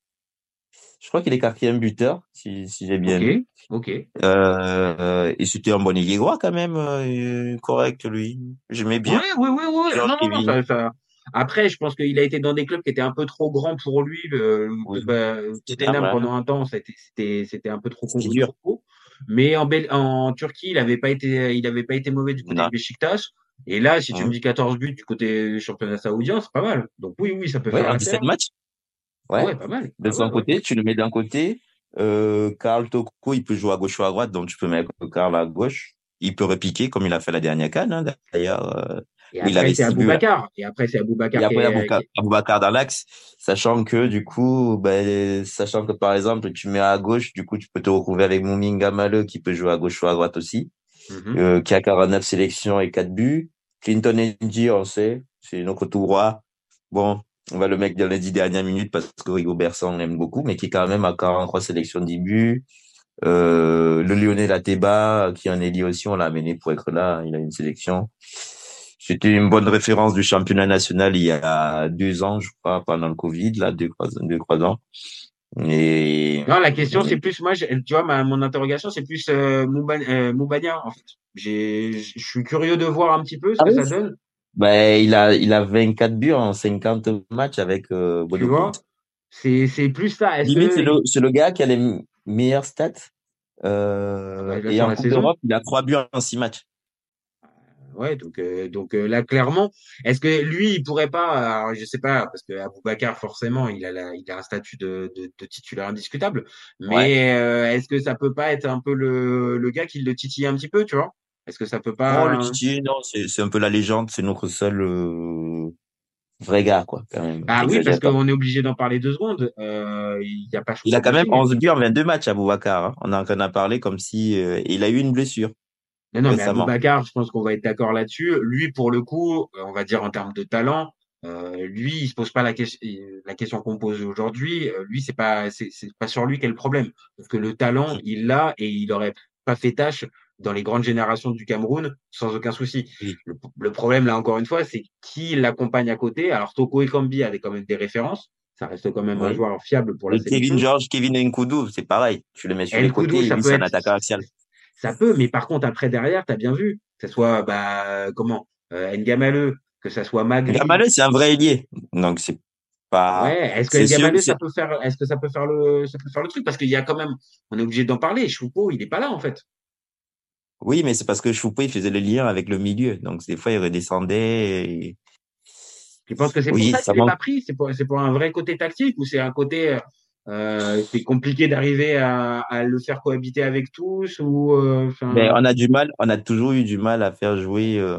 Je crois qu'il est quatrième buteur, si, si j'ai bien Ok, lu. ok. Euh, et c'était un bon ailier droit quand même, euh, correct lui. J'aimais bien. Ouais, ouais, ouais. George Non, non, non, ça, ça- Après, je pense qu'il a été dans des clubs qui étaient un peu trop grands pour lui. Le, Oui. bah, Tottenham, pendant un temps, c'était, un peu trop dur. Mais en, Bel- en Turquie, il avait pas été, il avait pas été mauvais du côté de Beşiktaş. Et là, si tu me dis 14 buts du côté du championnat saoudien, c'est pas mal. Donc oui, oui, ça peut Ouais, faire en l'affaire. 17 matchs. Ouais. ouais, pas mal. De son côté, tu le mets d'un côté. Euh, Karl Toko, il peut jouer à gauche ou à droite, donc tu peux mettre Karl à gauche. Il peut repiquer comme il a fait la dernière canne, hein, d'ailleurs. euh, Et il après, c'est. Aboubacar. Et après, c'est Et Aboubacar qui après, est, Aboubacar dans l'axe, sachant que, du coup, ben, sachant que, par exemple, tu mets à gauche, du coup, tu peux te retrouver avec Mouminga Maleux, qui peut jouer à gauche ou à droite aussi, Mhm. euh, qui a 49 sélections et 4 buts. Clinton Ng, on sait, c'est notre tout roi. Bon, on va le mettre dans les 10 dernières minutes parce que Rigo Bersan, on l'aime beaucoup, mais qui est quand même à 43 sélections 10 buts. Euh, le Lionel Ateba, qui en est lié aussi, on l'a amené pour être là, il a une sélection. C'était une bonne référence du championnat national il y a deux ans, je crois, pendant le Covid, là, deux, deux, trois ans. Et Non, la question, c'est plus, moi, je- tu vois, ma, mon interrogation, c'est plus euh, euh, Moubania, en fait. Je suis curieux de voir un petit peu ce Ah que oui? ça donne. ben, il a, il a 24 buts en 50 matchs avec euh, Tu vois, c'est, plus ça. Limite, que, c'est le, le gars qui a les meilleures stats. Euh, bah, et en Coupe d'Europe, il a trois buts en six matchs. Ouais, donc, euh, donc euh, là, clairement, est-ce que lui, il pourrait pas, alors, je sais pas, parce que Aboubacar, forcément, il a la, il a un statut de, de, de titulaire indiscutable, mais Ouais. euh, est-ce que ça peut pas être un peu le, le gars qui le titille un petit peu, tu vois? Est-ce que ça peut Non, pas, le Titi, non, c'est, c'est un peu la légende, c'est notre seul euh, vrai gars, quoi, quand même. ah oui, parce qu'on est obligé d'en parler deux secondes. Euh, il y a pas Il a quand même Choupo-Moting. 11 buts en 22 matchs, Aboubacar. Hein. On en a parlé comme si euh, il a eu une blessure Non, non, mais récemment. Aboubacar, je pense qu'on va être d'accord là-dessus. Lui, pour le coup, euh, on va dire en termes de talent, euh, lui, il se pose pas la question, la question qu'on pose aujourd'hui. Euh, lui, c'est pas, c'est, pas sur lui qu'est le problème, parce que le talent, il l'a et il aurait pas fait tâche dans les grandes générations du Cameroun sans aucun souci. Oui. Le, le problème là, encore une fois, c'est qui l'accompagne à côté. Alors Toko Ekambi avait quand même des références. Ça reste quand même un joueur fiable pour la Et Kevin. George, Kevin Nkoudou, c'est pareil. Tu le mets sur les côtés, ça lui, peut un attaquant axial. Ça peut, mais par contre, après, derrière, tu as bien vu, que ce soit, bah, comment, euh, Ngamaleu, que ça soit Magri. Gamaleux, c'est un vrai ailier. Donc, c'est pas, Ouais, est-ce que Ngamaleu, ça peut faire, est-ce que ça peut faire le, ça peut faire le truc? Parce qu'il y a quand même, on est obligé d'en parler. Choupo, il est pas là, en fait. oui, mais c'est parce que Choupo, il faisait le lien avec le milieu. Donc, des fois, il redescendait et... Tu penses que c'est pour Oui, ça ça qu'il n'est pas pris? C'est pour, c'est pour un vrai côté tactique ou c'est un côté, euh, c'est compliqué d'arriver à, à, le faire cohabiter avec tous ou euh, Mais on a du mal, on a toujours eu du mal à faire jouer euh,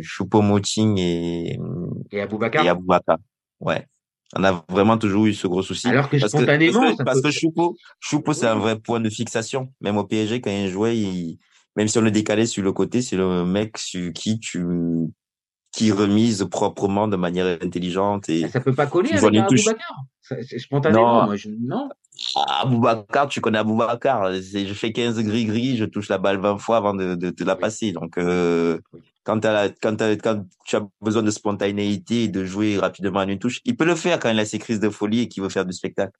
Choupo-Moting et et Aboubacar. Et Aboubacar. Ouais. On a vraiment toujours eu ce gros souci. Alors que parce spontanément, que, parce que, parce que Choupo, Choupo c'est un vrai point de fixation. Même au PSG quand il jouait, il, même si on le décalait sur le côté, c'est le mec sur qui tu qui remise proprement de manière intelligente et ça peut pas coller avec Aboubacar. Spontanément non. moi je non. Ah, Aboubacar tu connais Aboubacar. Je fais 15 gris gris je touche la balle 20 fois avant de, de, de la passer. Donc euh, quand, as, quand, as, quand tu as besoin de spontanéité et de jouer rapidement à une touche il peut le faire quand il a ses crises de folie et qu'il veut faire du spectacle.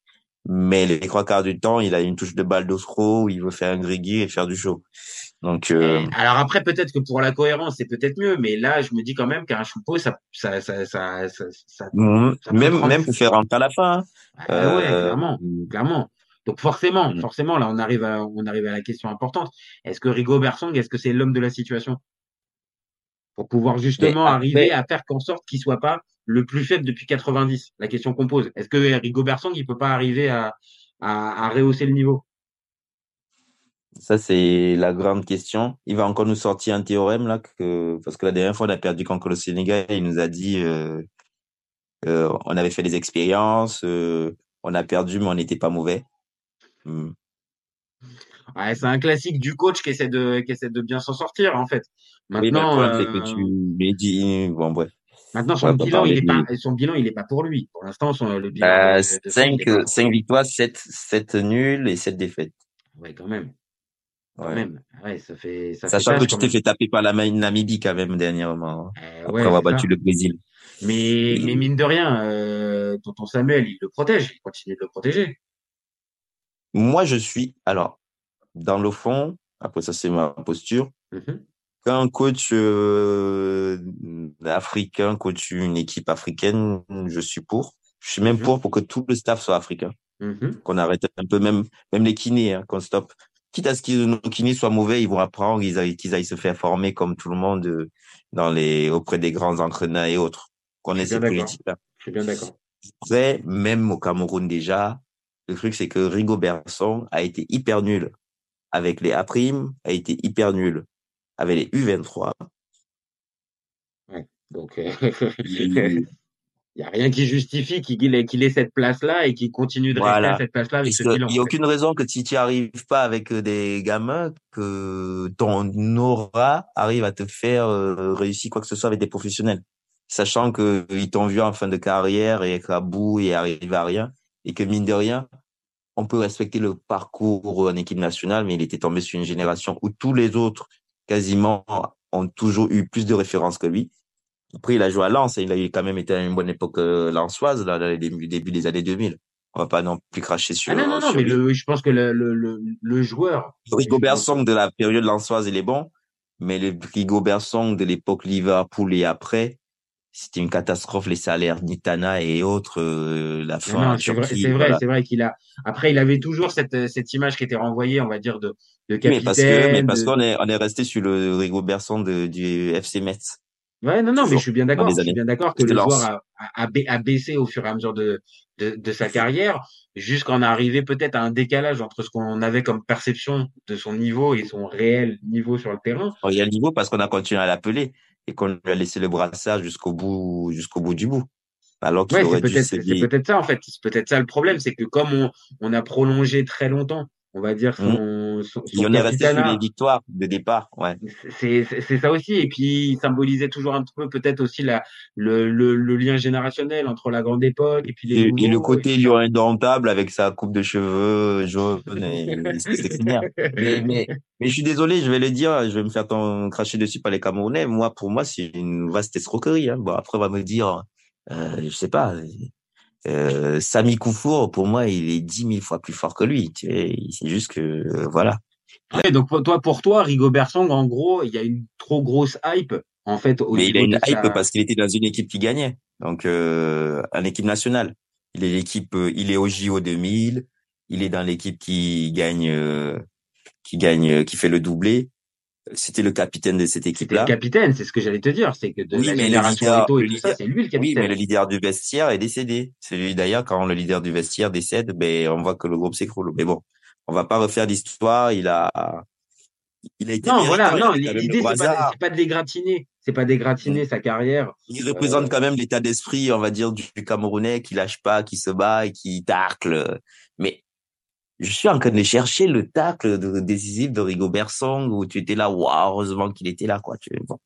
Mais les trois quarts du temps il a une touche de balle d'ostro il veut faire un gris et faire du show donc, euh... alors après peut-être que pour la cohérence c'est peut-être mieux, mais là je me dis quand même qu'un choupeau ça ça ça ça, ça, ça, mmh. ça même même pour faire rentrer à la fin. Hein. Ah, ouais, clairement, clairement. Donc forcément, mmh. forcément là on arrive à on arrive à la question importante. Est-ce que Rigo Bersong est-ce que c'est l'homme de la situation? Pour pouvoir justement mais, arriver mais... à faire qu'en sorte qu'il soit pas le plus faible depuis 90 La question qu'on pose. Est-ce que Rigo Bersong il peut pas arriver à à, à rehausser le niveau? Ça, c'est la grande question. Il va encore nous sortir un théorème, là, que, parce que la dernière fois, on a perdu contre le Sénégal. Il nous a dit, euh, euh, on avait fait des expériences, euh, on a perdu, mais on n'était pas mauvais. Hmm. Ouais, c'est un classique du coach qui essaie de, qui essaie de bien s'en sortir, en fait. Maintenant, oui, que tu lui dis, bon, bref. Maintenant, son bilan, il est pas, son bilan, il est pas pour lui. Pour l'instant, son, le bilan. Euh, 5, 5 victoires, 7, 7 nuls et 7 défaites. Ouais, quand même. Ouais. Même. Ouais, ça fait, ça Sachant fait que tu t'es fait taper par la Namibie quand même dernièrement. Euh, après ouais, avoir battu ça. le Brésil. Mais, mais mine de rien, euh, tonton Samuel, il le protège, il continue de le protéger. Moi, je suis, alors, dans le fond, après ça, c'est ma posture. Mhm. Quand un coach euh, africain coach une équipe africaine, je suis pour. Je suis même Mhm. pour pour que tout le staff soit africain. Mhm. Qu'on arrête un peu, même, même les kinés, hein, qu'on stoppe. Quitte à ce que nos kinés soient mauvais, ils vont apprendre, ils aillent, qu'ils aillent se faire former comme tout le monde euh, dans les, auprès des grands entraîneurs et autres. Qu'on Je ait suis ces bien d'accord. politiques-là. Je suis bien d'accord. Après, même au Cameroun déjà, le truc c'est que Rigo Bersong a été hyper nul avec les A', a été hyper nul avec les U23. Donc, euh, il n'y a rien qui justifie qu'il ait, ait cette place-là et qu'il continue de rester à cette place-là avec ce. Il n'y a aucune raison que si tu arrives pas avec euh, des gamins, que ton aura arrive à te faire euh, réussir quoi que ce soit avec des professionnels. Sachant que ils t'ont vu en fin de carrière et qu'à bout et arrive à rien. Et que mine de rien, on peut respecter le parcours en équipe nationale, mais il était tombé sur une génération où tous les autres, quasiment, ont toujours eu plus de références que lui. Après, il a joué à Lens et il a quand même été à une bonne époque euh, lensoise, là, les débuts, début des années 2000. On va pas non plus cracher sur, Ah non, non, non, mais le, je pense que le, le, le, le joueur. Rigobert Song de la période lensoise, il est bon, mais le Rigobert Song de l'époque Liverpool et après, c'était une catastrophe, les salaires Nitana et autres, euh, la fin en c'est vrai, c'est vrai, voilà. vrai qu'il a. Après, il avait toujours cette, cette image qui était renvoyée, on va dire, de, de Mais capitaine. parce que, mais parce de- qu'on est, on est resté sur le Rigobert Song de, du FC Metz. Ouais, non, non, mais je suis bien d'accord. Je suis bien d'accord que le joueur a, a, a ba- a baissé au fur et à mesure de, de, de sa carrière, jusqu'en arriver peut-être à un décalage entre ce qu'on avait comme perception de son niveau et son réel niveau sur le terrain. Il y a le niveau parce qu'on a continué à l'appeler et qu'on lui a laissé le brassard jusqu'au bout, jusqu'au bout du bout. Alors qu'il Ouais, c'est aurait dû peut-être, c'est ça en fait. C'est peut-être ça le problème, c'est que comme on, on a prolongé très longtemps, on va dire Hum. son, son, et son on est resté sur les victoires de départ, ouais. c'est ça aussi. Et puis, il symbolisait toujours un petit peu peut-être aussi la, le, le, le lien générationnel entre la grande époque et puis les Et, et le côté lion indomptable avec sa coupe de cheveux jaune c'est. Mais, mais, mais je suis désolé, je vais le dire, je vais me faire cracher dessus par les Camerounais. Moi, pour moi, c'est une vaste escroquerie. Hein. Bon, après, on va me dire, euh, je sais pas, euh, Sami Koufour, pour moi, il est dix mille fois plus fort que lui. Tu sais, c'est juste que, euh, voilà. Ouais, donc pour toi, pour toi, Rigobert Song, en gros, il y a une trop grosse hype en fait au Mais il a une hype sa. parce qu'il était dans une équipe qui gagnait. Donc, euh, en équipe nationale. Il est l'équipe, euh, il est au JO 2000. Il est dans l'équipe qui gagne, euh, qui gagne, qui fait le doublé. C'était le capitaine de cette C'était le équipe-là. capitaine, c'est ce que j'allais te dire, c'est que de Oui, la mais le génération leader- Eto'o et le tout ça, leader- c'est lui le Oui, capitaine. mais le leader du vestiaire est décédé. C'est lui d'ailleurs quand le leader du vestiaire décède, ben on voit que le groupe s'écroule. Mais bon, on va pas refaire l'histoire. Il a, il a été Non, voilà, non, l'idée c'est pas, de l'égratigner, c'est pas d'égratigner sa carrière. Il représente quand même l'état d'esprit, on va dire, du Camerounais qui lâche pas, qui se bat et qui tacle. Mais je suis en train de chercher le tacle de- décisif de Rigobert Song où tu étais là, waouh, heureusement qu'il était là, quoi. Tu bon.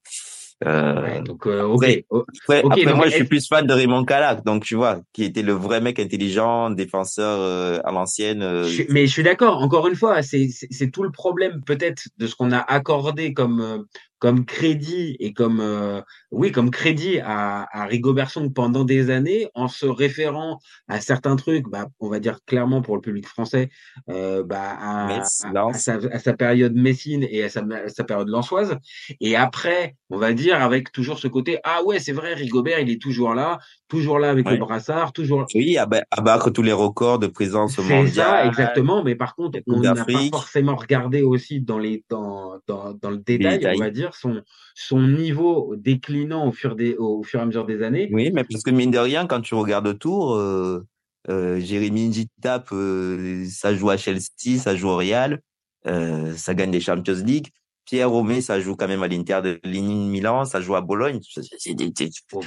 Euh, Ouais, donc euh, ok, après, O- après, ok, après, donc moi, je suis plus fan de Raymond Calac, donc tu vois, qui était le vrai mec intelligent, défenseur euh, à l'ancienne. euh, mais je suis d'accord. Encore une fois, c'est tout le problème peut-être de ce qu'on a accordé comme euh, comme crédit et comme euh, oui comme crédit à, à Rigobert Song pendant des années en se référant à certains trucs. Bah, on va dire clairement pour le public français, euh, bah, à, Metz, à- à Lens. sa, à sa période messine et à sa, à sa période lançoise. Et après, on va dire avec toujours ce côté ah ouais c'est vrai Rigobert il est toujours là, toujours là avec Ouais. le brassard, toujours Oui, abat- abattre tous les records de présence c'est mondiale. ça, exactement. Mais par contre, on n'a pas forcément regardé aussi dans les dans, dans, dans le détail, on va dire, son, son niveau déclinant au fur, des, au fur et à mesure des années. Oui, mais parce que mine de rien, quand tu regardes autour, euh, euh, Jérémy Njitap, euh, ça joue à Chelsea, ça joue au Real, euh, ça gagne des Champions League. Pierre Romé, ça joue quand même à l'Inter de Milan, ça joue à Bologne. C'est-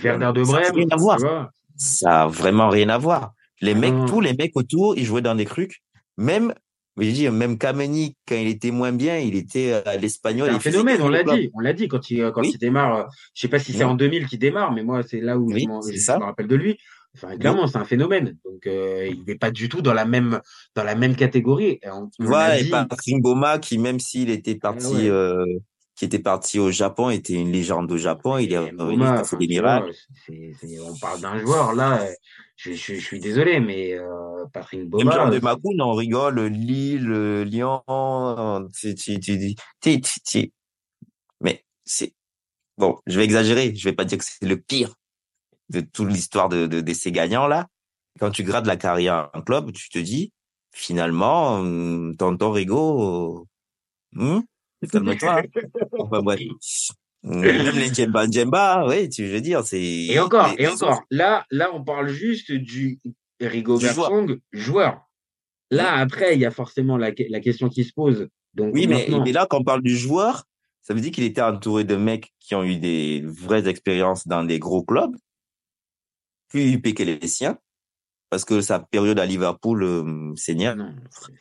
Werder de ça a Brême, rien à voir. Ça a vraiment rien à voir. Les Ah mecs, non. tous les mecs autour, ils jouaient dans des trucs. Même, je même Kameni, quand il était moins bien, il était à l'espagnol. C'est un phénomène, on l'a dit, on l'a dit quand il quand Oui. il démarre. euh, Je sais pas si c'est Oui. en 2000 qu'il démarre, mais moi c'est là où Oui, je, ça. me rappelle de lui. Enfin, clairement, c'est un phénomène. Donc, euh, il n'est pas du tout dans la même dans la même catégorie. On, et Patrick Boma, qui même s'il était parti, ouais. euh, qui était parti au Japon, était une légende au Japon, il est revenu, Mboma, il a fait enfin, des miracles. on parle d'un joueur là. Je, je, je suis désolé, mais euh, Patrick Même Boma, genre de Macoun, on rigole, Lille, Lyon, tu, mais c'est, bon, je vais exagérer, je vais pas dire que c'est le pire de toute l'histoire de, de, de ces gagnants là. Quand tu grades la carrière en club, tu te dis, finalement, tonton Rigo, hum, calme-toi. hein. Enfin, bref. Même les Djemba Djemba, oui, tu veux dire, c'est. Et encore, et encore. Là, là, on parle juste du Rigobert Du joueur. Là, après, il y a forcément la, la question qui se pose. Donc, Oui, mais, mais là, quand on parle du joueur, ça veut dire qu'il était entouré de mecs qui ont eu des vraies expériences dans des gros clubs, plus huppés que les siens, parce que sa période à Liverpool, euh, seigneur. non,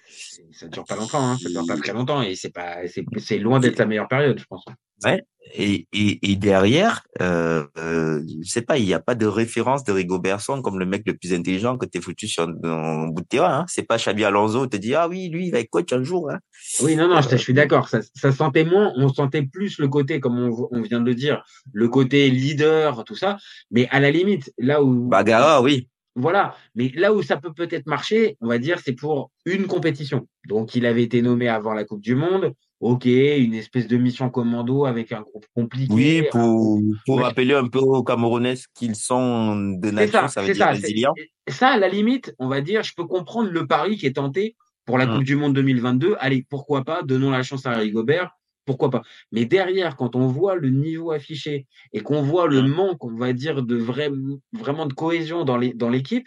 c'est- ça dure pas longtemps, hein, ça dure pas très longtemps et c'est pas, c'est, c'est loin d'être sa meilleure période, je pense. Ouais. Et, et, et derrière, euh, euh, je sais pas, il n'y a pas de référence de Rigobert Song comme le mec le plus intelligent que t'es foutu sur un bout de terrain. Hein. C'est pas Xabi Alonso te dit ah oui lui il va être coach un jour. Hein. Oui, non, non, je, je suis d'accord. Ça, ça sentait moins, on sentait plus le côté, comme on, on vient de le dire, le côté leader, tout ça. Mais à la limite, là où, Bagara, oui. Voilà, mais là où ça peut peut-être marcher, on va dire, c'est pour une compétition. Donc, il avait été nommé avant la Coupe du Monde. Ok, une espèce de mission commando avec un groupe compliqué. Oui, pour, groupe- pour Ouais. rappeler un peu aux Camerounais qu'ils sont de nature, ça, ça veut dire ça. c'est- résilient. Ça, à la limite, on va dire, je peux comprendre le pari qui est tenté pour la Mm. Coupe du Monde 2022. Allez, pourquoi pas, donnons la chance à Rigobert, pourquoi pas. Mais derrière, quand on voit le niveau affiché et qu'on voit le Mm. manque, on va dire, de vrai, vraiment de cohésion dans l'équipe,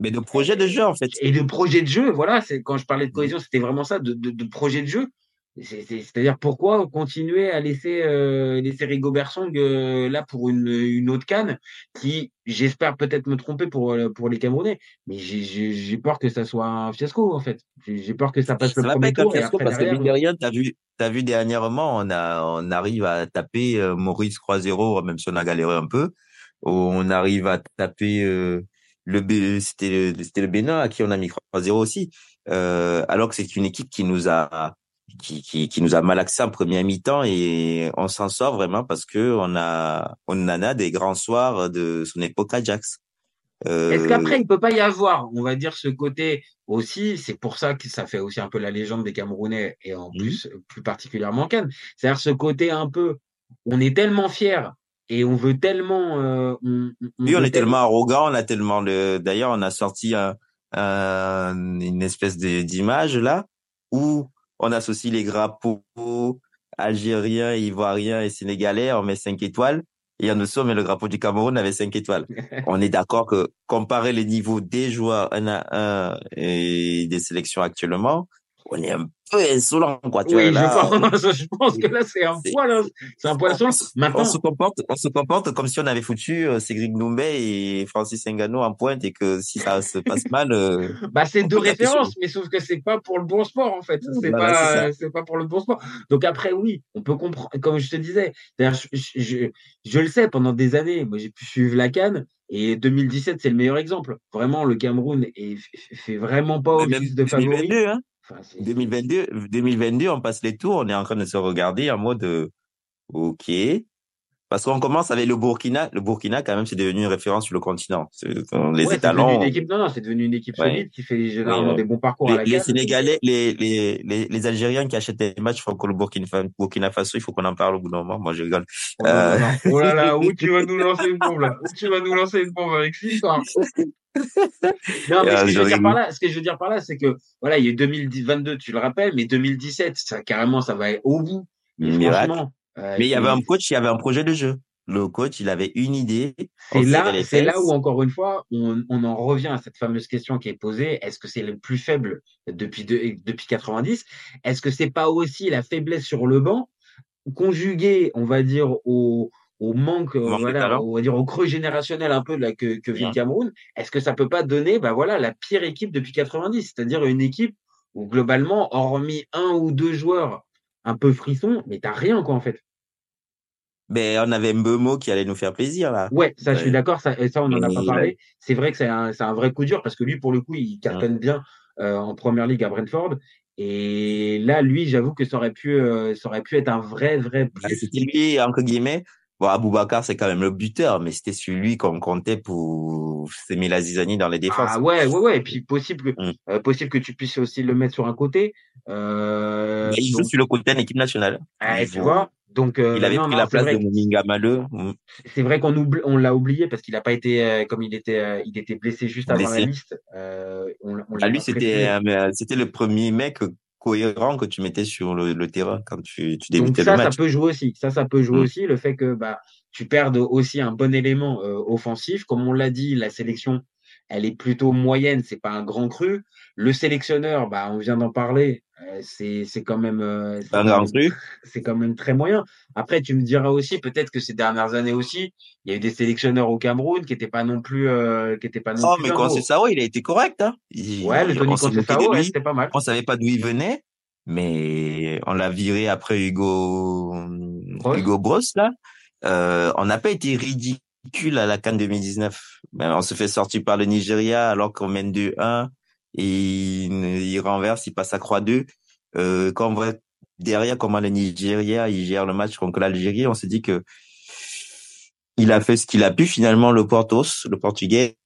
Mais de projet de jeu, en fait. et de projet de jeu, voilà, c'est quand je parlais Mmh. de cohésion, c'était vraiment ça, de, de, de projet de jeu. C'est- c'est- C'est-à-dire pourquoi continuer à laisser euh, laisser Rigobert Song euh, là pour une, une autre canne qui, j'espère peut-être me tromper pour euh, pour les Camerounais, mais j'ai- peur que ça soit un fiasco en fait. J'ai peur que ça passe Ça le va pas premier être un tour et fiasco parce que mine de rien, t'as vu, t'as vu dernièrement, on a, on arrive à taper euh, Maurice 3-0, même si on a galéré un peu. On arrive à taper euh, le c'était le, c'était le Bénin à qui on a mis 3-0 aussi. Euh, alors que c'est une équipe qui nous a, qui, qui, qui nous a malaxé en première mi-temps et on s'en sort vraiment parce que on a, on en a des grands soirs de son époque Ajax. Euh, Est-ce qu'après, il peut pas y avoir, on va dire, ce côté aussi, c'est pour ça que ça fait aussi un peu la légende des Camerounais et en Mhm. plus, plus particulièrement Cannes. C'est-à-dire ce côté un peu, on est tellement fiers et on veut tellement. euh, on, Oui, on est tellement arrogant, on a tellement le. D'ailleurs, on a sorti un, un- une espèce d'image là où on associe les drapeaux Algériens, Ivoiriens et Sénégalais, on met 5 étoiles. Et en dessous, on met le drapeau du Cameroun avec 5 étoiles. on est d'accord que comparer les niveaux des joueurs 1 à 1 et des sélections actuellement, on est un peu insolent, quoi. Tu oui, vois, là, je, pense, je pense que là, c'est un poil, hein. c'est un poil. Maintenant, on se comporte, on se comporte comme si on avait foutu euh, Cédric Doumbé et Francis Ngannou en pointe et que si ça se passe mal, euh, Bah, c'est deux références, mais sauf que c'est pas pour le bon sport, en fait. C'est Voilà, c'est pas, c'est pas pour le bon sport. Donc après, oui, on peut comprendre, comme je te disais. D'ailleurs, je, je, je, je le sais, pendant des années, moi, j'ai pu suivre la Cannes et 2017, c'est le meilleur exemple. Vraiment, le Cameroun est, fait- vraiment pas office de favori. 2022, hein. Enfin, c'est- 2022, 2022, on passe les tours, on est en train de se regarder en mode euh, OK. Parce qu'on commence avec le Burkina. Le Burkina, quand même, c'est devenu une référence sur le continent. C'est- Les Ouais, c'est devenu étalons. une équipe, non, non, c'est devenu une équipe Ouais. solide qui fait généralement Ouais. des bons parcours à Les, la les. Sénégalais, les, les, les, les Algériens qui achètent des matchs contre le Burkina, Fa- Burkina Faso, il faut qu'on en parle au bout d'un moment. Moi, je rigole. Oh là Euh, là, oh là là, où tu vas nous lancer une bombe là? Où tu vas nous lancer une bombe avec cette histoire? Non, mais Euh, ce que je veux dire par là, ce que je veux dire par là, c'est que voilà, il y a eu 2022, tu le rappelles, mais 2017, ça carrément, ça va aller au bout. Mais franchement, euh, Mais il y avait un coach, il y avait un projet de jeu. Le coach, il avait une idée. c'est là, c'est là où encore une fois, on, on en revient à cette fameuse question qui est posée est-ce que c'est le plus faible depuis de- depuis 90 Est-ce que c'est pas aussi la faiblesse sur le banc conjuguée, on va dire au au manque, euh, voilà, on va dire au creux générationnel un peu là que, que vit le. Cameroun, est-ce que ça peut pas donner, bah voilà, la pire équipe depuis 90, c'est-à-dire une équipe où globalement, hormis un ou deux joueurs un peu frissons, mais t'as rien quoi en fait. Ben, on avait Mbemo qui allait nous faire plaisir, là. Ouais, ça, je suis d'accord, ça, ça, on n'en a Mais pas parlé. C'est vrai que c'est un, c'est un vrai coup dur parce que lui, pour le coup, il cartonne bien euh, en première ligue à Brentford. Et là, lui, j'avoue que ça aurait pu, euh, ça aurait pu être un vrai, vrai. C'était lui, entre guillemets. Bon, Aboubacar, c'est quand même le buteur, mais c'était sur lui qu'on comptait pour s'aimer la zizanie dans les défenses. Ah ouais, ouais, ouais. Et puis possible, que- Mm. euh, possible que tu puisses aussi le mettre sur un côté. Euh, Mais il joue sur le côté de l'équipe nationale. ah, Il tu vois. Donc, euh, Il avait non, pris non, la place de Mominga Maleux. Mm. C'est vrai qu'on oublie, on l'a oublié parce qu'il n'a pas été, comme il était, il était blessé juste avant la liste. On, on Ah, lui, c'était, c'était le premier mec cohérent que tu mettais sur le, le terrain quand tu, tu Donc ça, le ça match. peut jouer aussi. Ça, ça peut jouer Mm. aussi. Le fait que bah, tu perdes aussi un bon élément euh, offensif. Comme on l'a dit, la sélection, elle est plutôt moyenne. C'est pas un grand cru. Le sélectionneur, bah, on vient d'en parler. Euh, c'est c'est quand même euh, c'est quand même- très moyen. Après, tu me diras aussi, peut-être que ces dernières années aussi, il y a eu des sélectionneurs au Cameroun qui n'étaient pas non plus, euh, qui étaient pas non Oh, plus mais. Conceição, il a été correct, hein. Il- Ouais, le Tony ouais, lui. c'était pas mal. On savait pas d'où il venait, mais on l'a viré après Hugo, Bross. Hugo Bross, là. Euh, on n'a pas été ridicule à la CAN 2019. Ben, on se fait sortir par le Nigeria alors qu'on mène 2-1 et il, il renverse, il passe à croix 2. Euh, quand on voit derrière comment le Nigeria, il gère le match contre l'Algérie, on s'est dit que il a fait ce qu'il a pu finalement le Portos, le Portugais.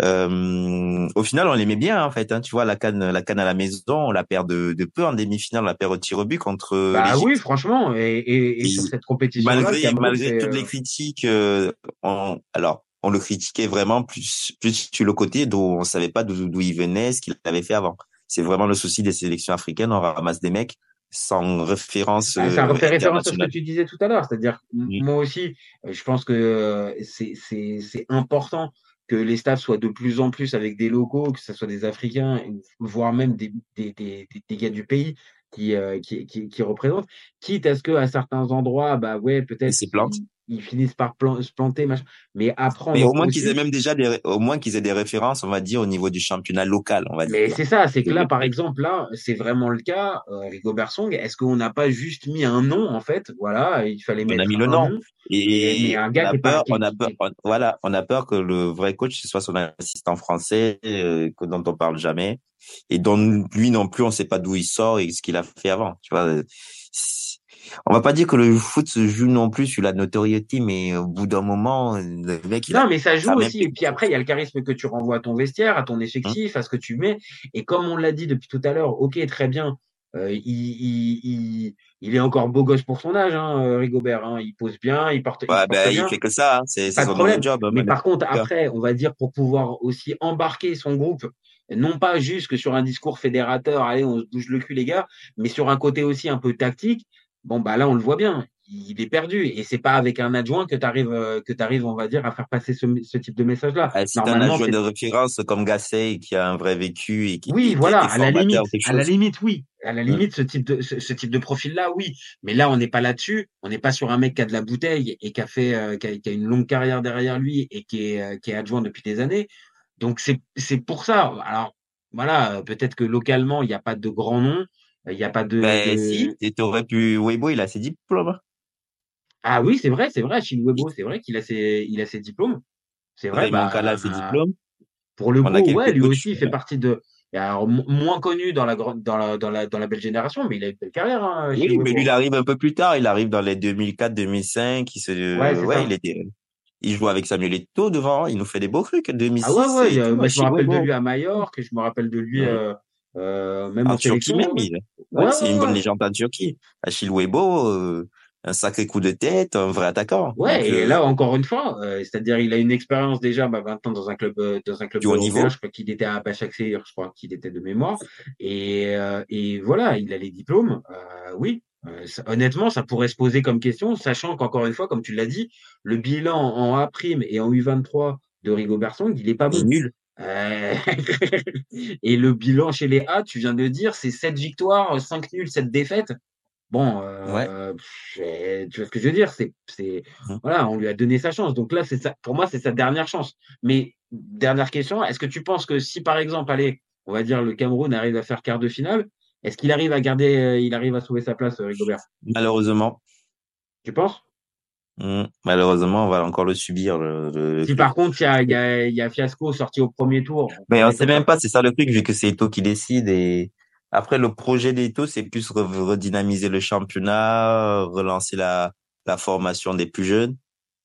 Euh, au final, on l'aimait bien en fait. Hein, tu vois la canne, la canne à la maison, on la perd de, de peu en demi-finale, on la perd au tir au but contre Bah l'Égypte. oui, franchement. Et, et, et Et sur cette compétition malgré malgré toutes les critiques, euh, on, alors on le critiquait vraiment plus plus sur le côté d'où on savait pas d'où il venait, ce qu'il avait fait avant. C'est vraiment le souci des sélections africaines. On ramasse des mecs sans référence. Ça fait référence à ce que tu disais tout à l'heure, c'est-à-dire Mm. moi aussi, je pense que euh, c'est important que les staffs soient de plus en plus avec des locaux, que ce soit des Africains, voire même des des des, des, des gars du pays qui, euh, qui qui qui représentent, quitte à ce que à certains endroits, bah ouais, peut-être Ils se plantent. Ils, finissent par plan- se planter, machin, mais apprendre Mais au moins aussi- qu'ils aient même déjà des, au moins qu'ils aient des références, on va dire, au niveau du championnat local, on va Mais dire. c'est ça, c'est que là, par exemple, là, c'est vraiment le cas, euh, Rigobert Song. Est-ce qu'on n'a pas juste mis un nom, en fait? Voilà, il fallait On mettre a mis le nom. Et mais un on a qui est pas- peur, on a peur, on- voilà, on a peur que le vrai coach ce soit son assistant français, euh, que dont on parle jamais, et dont lui non plus, on sait pas d'où il sort et ce qu'il a fait avant. Tu vois, euh, on va pas dire que le foot se joue non plus sur la notoriété, mais au bout d'un moment, le mec, il a- Non, mais ça joue a même aussi. Et puis après, il y a le charisme que tu renvoies à ton vestiaire, à ton effectif, à ce que tu mets. Et comme on l'a dit depuis tout à l'heure, ok, très bien. euh, il, il, il, il est encore beau gosse pour son âge, hein, euh, Rigobert. Hein, il pose bien, il porte, il Ouais, porte ben, bien. il fait que ça, hein, c'est son problème. job. hein, Mais par contre, après, on va dire pour pouvoir aussi embarquer son groupe, non pas juste que sur un discours fédérateur, allez, on se bouge le cul, les gars, mais sur un côté aussi un peu tactique. Bon, bah là, on le voit bien, il est perdu. Et c'est pas avec un adjoint que tu arrives, que tu arrives, on va dire, à faire passer ce, ce type de message-là. Ah, t'as un adjoint de référence comme Gasset qui a un vrai vécu et qui Oui, voilà, à la limite, à la limite, oui. À la limite, ce type de, ce, ce type de profil-là, oui. Mais là, on n'est pas là-dessus. On n'est pas sur un mec qui a de la bouteille et qui a fait, euh, qui, a, qui a une longue carrière derrière lui et qui est, euh, qui est adjoint depuis des années. Donc, c'est, c'est pour ça. Alors, voilà, peut-être que localement, il n'y a pas de grand nom. Il n'y a pas de. Ben de- si, et t'aurais pu. Weibo, il a ses diplômes. hein. Ah oui, c'est vrai, c'est vrai. Achille Webo, c'est vrai qu'il a ses, il a ses diplômes. C'est vrai. Bah, Kalla a ses diplômes. Pour le On coup, ouais, lui aussi, il fait partie de. Alors, mo- moins connu dans la, dans, la, dans, la, dans la belle génération, mais il a une belle carrière. Hein, mais lui, il arrive un peu plus tard. Il arrive dans les 2004-2005. Il se, Ouais, ouais, il était, il joue avec Samuel Eto'o devant. Il nous fait des beaux trucs. 2006. Ah ouais, ouais, moi, je me rappelle de lui à Majorque, je me rappelle de lui Ouais. euh, euh, même en, En Turquie même, ouais. il, Ouais, ouais, c'est ouais, une bonne légende en Turquie. Achille Webo, euh, un sacré coup de tête, un vrai attaquant. Ouais, Donc, et euh, là encore une fois, euh, c'est-à-dire il a une expérience déjà bah, 20 ans dans un club euh, dans un club Du haut niveau. je crois qu'il était à Başakşehir, je crois qu'il était de mémoire et euh, et voilà, il a les diplômes. Euh, oui, ça- honnêtement, ça pourrait se poser comme question, sachant qu'encore une fois, comme tu l'as dit, le bilan en A' et en U23 de Rigobert Song, il est pas bon. nul. Euh, et le bilan chez les A, tu viens de le dire, c'est 7 victoires, 5 nuls, 7 défaites. Bon, euh, tu vois ce que je veux dire, c'est, c'est, Mhm. voilà, on lui a donné sa chance. Donc là, c'est ça, pour moi, c'est sa dernière chance. Mais dernière question, est-ce que tu penses que si par exemple, allez, on va dire le Cameroun arrive à faire quart de finale, est-ce qu'il arrive à garder, euh, il arrive à sauver sa place, Rigobert? Malheureusement. Tu penses? Hmm, Malheureusement, on va encore le subir. Le, le- Si par contre, il y a, y, a, y a Fiasco sorti au premier tour. Mais on Ouais, sait même pas, c'est ça le truc, vu que c'est Eto qui décide. Et après, le projet d'Eto, c'est plus re- redynamiser le championnat, relancer la, la formation des plus jeunes.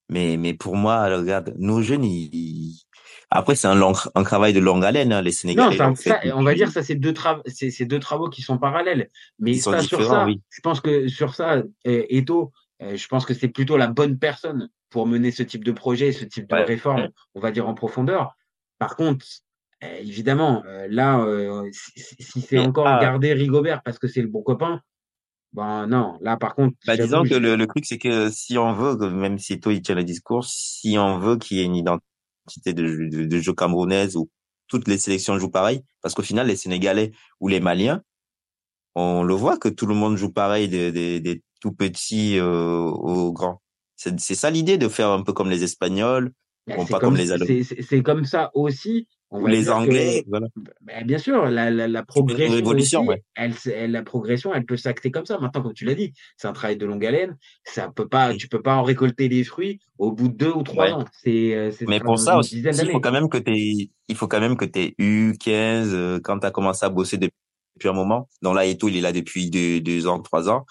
Mais, mais pour moi, regarde, nos jeunes, ils, après, c'est un long, un travail de longue haleine, hein, les Non, Sénégalais. fait ça, on va dire ça, c'est deux travaux, c'est deux travaux qui sont parallèles. Mais ça, sur ça, oui. je pense que sur ça, Eto, euh, je pense que c'est plutôt la bonne personne pour mener ce type de projet, ce type de Ouais. réforme, on va dire en profondeur. Par contre, euh, évidemment, euh, là, euh, si, c'est encore ah. garder Rigobert parce que c'est le bon copain, ben non, là, par contre, Bah, disons que je- le, le truc, c'est que si on veut, même si Eto, il tient le discours, si on veut qu'il y ait une identité de, jeu- de, de jeu camerounaise où toutes les sélections jouent pareil, parce qu'au final, les Sénégalais ou les Maliens, on le voit que tout le monde joue pareil, des, des, des tout petits euh, aux grands. C'est ça l'idée de faire un peu comme les Espagnols, Ben, bon, pas comme, comme les Allemands, c'est- comme ça aussi. On les que- Anglais, voilà. Ben, bien sûr, la, la, progression révolution, aussi, ouais. elle, la progression, elle peut s'acter comme ça. Maintenant, comme tu l'as dit, c'est un travail de longue haleine. Ça peut pas, tu peux pas en récolter les fruits au bout de deux ou trois Ouais. ans. C'est, euh, Mais pour ça aussi, il faut quand même que t'aies, il faut quand même que t'aies eu 15 euh, quand tu as commencé à bosser depuis un moment. Donc là, Eto, il est là depuis deux, deux ans, trois ans.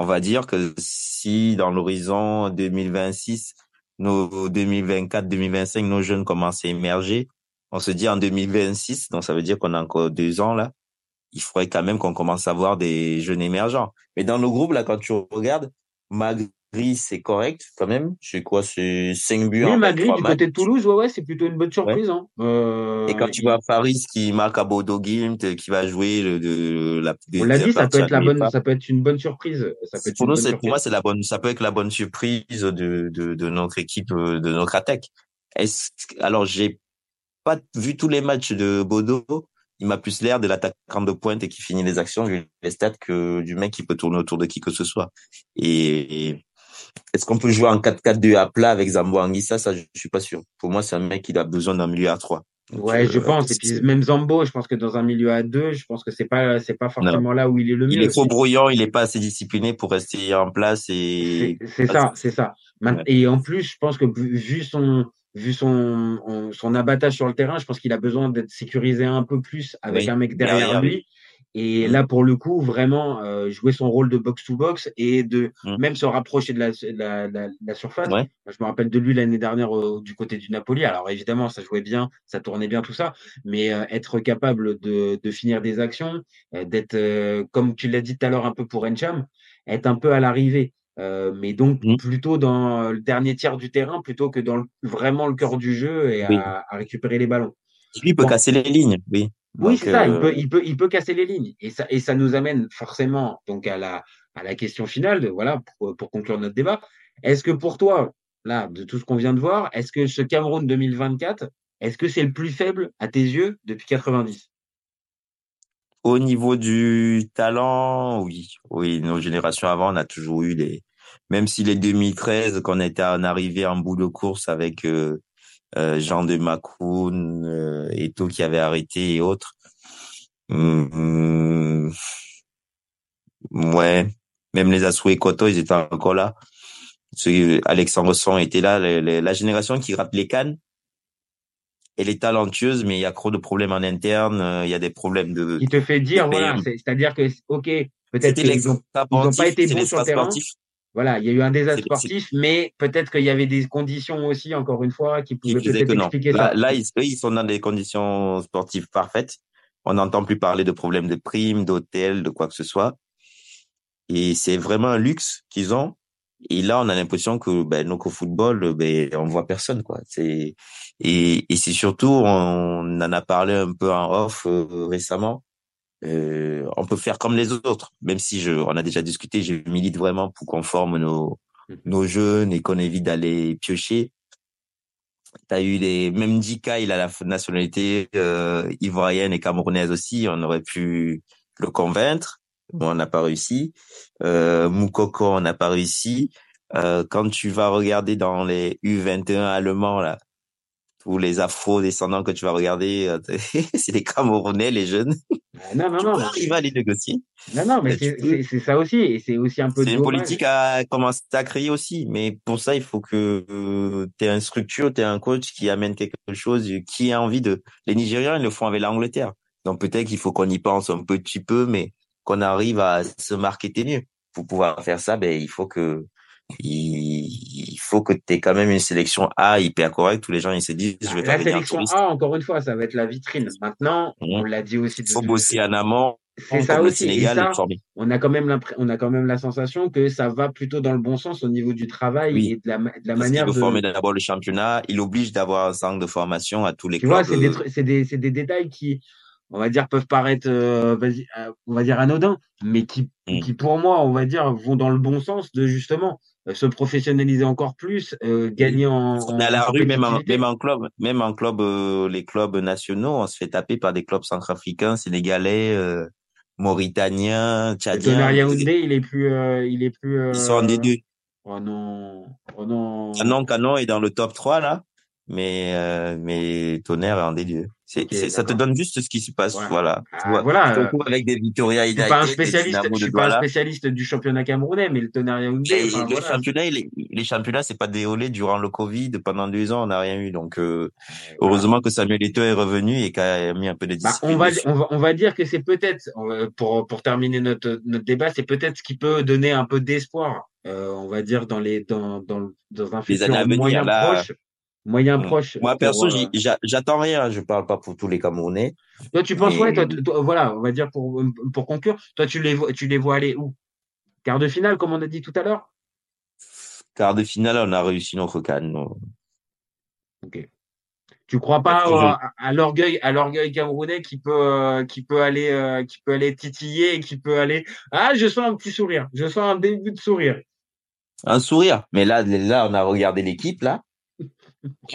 On va dire que si dans l'horizon 2026, nos 2024, 2025, nos jeunes commencent à émerger, on se dit en 2026, donc ça veut dire qu'on a encore deux ans là, il faudrait quand même qu'on commence à voir des jeunes émergents. Mais dans le groupe là, quand tu regardes, Magri, c'est correct quand même. C'est quoi, c'est 5 buts Oui, en Magri, 23 du matchs. côté de Toulouse, ouais, ouais, c'est plutôt une bonne surprise. Hein. Euh, Et quand tu vois Faris qui marque à Bodo Glimt, qui va jouer le, de, la, on l'a dit, ça peut être la bonne, ça peut être une bonne surprise. Ça peut être Pour nous, c'est, pour moi, c'est la bonne, ça peut être la bonne surprise de, de, de notre équipe, euh, de notre attaque. Est-ce, alors, j'ai pas vu tous les matchs de Bodo. Il m'a plus l'air de l'attaquant de pointe et qui finit les actions, vu les stats, que du mec qui peut tourner autour de qui que ce soit. Et, et est-ce qu'on peut jouer en 4-4-2 à plat avec Zambo Anguissa? Ça, je suis pas sûr. Pour moi, c'est un mec qui a besoin d'un milieu à 3. Donc, Ouais, je euh, pense. Et puis même Zambo, je pense que dans un milieu à deux, je pense que c'est pas, c'est pas forcément là où il est le Il mieux. est trop brouillant, il est pas assez discipliné pour rester en place et C'est ça, c'est ça. Et en plus, je pense que vu son, vu son, on- son abattage sur le terrain, je pense qu'il a besoin d'être sécurisé un peu plus avec Oui, un mec derrière, derrière lui. Et Mm. là, pour le coup, vraiment euh, jouer son rôle de box-to-box et de Mm. même se rapprocher de la, de la, de la- surface. Ouais. Je me rappelle de lui l'année dernière euh, du côté du Napoli. Alors évidemment, ça jouait bien, ça tournait bien tout ça, mais euh, être capable de, de finir des actions, euh, d'être, euh, comme tu l'as dit tout à l'heure un peu pour Encham, être un peu à l'arrivée. Euh, mais donc Mm. plutôt dans le dernier tiers du terrain plutôt que dans le- vraiment le cœur du jeu et à, Oui. à récupérer les ballons. lui peut Bon. casser les lignes, oui. Oui, c'est ça. Il euh, peut, il peut, il peut casser les lignes et ça, et ça nous amène forcément donc à la, à la question finale, de, voilà, pour, pour conclure notre débat. Est-ce que pour toi, là, de tout ce qu'on vient de voir, est-ce que ce Cameroun 2024, est-ce que c'est le plus faible à tes yeux depuis 90 Au niveau du talent, oui. Oui, nos générations avant, on a toujours eu des, même si les 2013, qu'on était en arrivé en bout de course avec euh, euh, Jean de Macoun, euh, Eto qui avait arrêté et autres. Hum, ouais, même les Asou et Koto, ils étaient encore là. Alexandre Son était là. la génération qui rate les cannes, elle est talentueuse, mais il y a trop de problèmes en interne. euh, Il y a des problèmes de. Il te fait dire, voilà, euh, c'est- c'est-à-dire que, ok, peut-être qu'ils l'extra ont, ils ont sportif, pas été bons sur le terrain. sportif. Voilà, il y a eu un désastre sportif, mais peut-être qu'il y avait des conditions aussi, encore une fois, qui pouvaient peut-être expliquer Là, ça. là ils, eux, ils sont dans des conditions sportives parfaites. On n'entend plus parler de problèmes de primes, d'hôtels, de quoi que ce soit. Et c'est vraiment un luxe qu'ils ont. Et là, on a l'impression que ben, qu'au football, ben, on voit personne. quoi. C'est Et, et c'est surtout, on en a parlé un peu en off euh, récemment. Euh, on peut faire comme les autres, même si je, on a déjà discuté, je milite vraiment pour qu'on forme nos, nos jeunes et qu'on évite d'aller piocher. T'as eu des, même Dika, il a la nationalité euh, ivoirienne et camerounaise aussi. On aurait pu le convaincre, mais on n'a pas réussi. Euh, Moukoko, on n'a pas réussi. Euh, quand tu vas regarder dans les U21 allemands là, tous les afro-descendants que tu vas regarder, euh, c'est les Camerounais, les jeunes. Ah, Non, non, tu non. peux arriver à les négocier. Non, non, mais c'est peux. ça aussi, et c'est aussi un peu C'est une politique à commencer à créer aussi, mais pour ça, il faut que tu aies une structure, tu aies un coach qui amène quelque chose, qui a envie de... Les Nigériens, ils le font avec l'Angleterre. Donc peut-être qu'il faut qu'on y pense un petit peu, mais qu'on arrive à se marketer mieux. Pour pouvoir faire ça, ben, il faut que il il faut que tu aies quand même une sélection A hyper correcte où les gens ils se disent je vais La sélection. A, encore une fois, ça va être la vitrine. Maintenant, on l'a dit aussi. Il faut bosser en amont, C'est ça aussi. Et Sénégal, ça, et on a quand même on a quand même la sensation que ça va plutôt dans le bon sens au niveau du travail Oui. et de la, de la Parce qu'il manière veut de. former d'abord le championnat, il oblige d'avoir un centre de formation à tous les Tu clubs. vois, c'est des, euh, c'est des, détails qui, on va dire, peuvent paraître, euh, euh, on va dire anodins, mais qui, Mm. qui pour moi, on va dire, vont dans le bon sens de justement se professionnaliser encore plus, euh, gagner en, On est à la rue, même en, même en club, même en club, euh, les clubs nationaux, on se fait taper par des clubs centrafricains, sénégalais, euh, mauritaniens, tchadiens. Yaoundé, il est plus, euh, il est plus. Ils sont en euh, D2. Oh non, oh non. Canon, Canon est dans le top 3, là. Mais, euh, mais Tonnerre est en D2. C'est, Ok, c'est- ça te donne juste ce qui se passe, Ouais. voilà. Ah, Tu vois, voilà, tu te euh, avec des Victoria Je suis pas un des spécialiste, je suis pas un spécialiste du championnat camerounais, mais le Tonnerre Yaoundé, enfin, le voilà. championnat, il est- les championnats, c'est pas déroulé durant le Covid. Pendant deux ans, on n'a rien eu. Donc, euh, heureusement que Samuel Eto'o est revenu et qu'il a mis un peu de Bah, discipline. on va, on va, on va dire que c'est peut-être, pour, pour terminer notre, notre débat, c'est peut-être ce qui peut donner un peu d'espoir, euh, on va dire, dans les, dans, dans, dans un Les futur moyen là. proche. Moyen proche. Moi, perso, euh, j'attends rien. Je parle pas pour tous les Camerounais. Toi, tu penses, ouais, toi, voilà, on va dire pour, pour conclure, toi, tu les vois, tu les vois aller où? Quart de finale, comme on a dit tout à l'heure? Quart de finale, on a réussi notre canne. Ok. Tu crois pas euh, à, à l'orgueil, à l'orgueil camerounais qui peut, euh, qui peut aller, euh, qui peut aller titiller et qui peut aller. Ah, je sens un petit sourire. Je sens un début de sourire. Un sourire. Mais là, là, on a regardé l'équipe, là.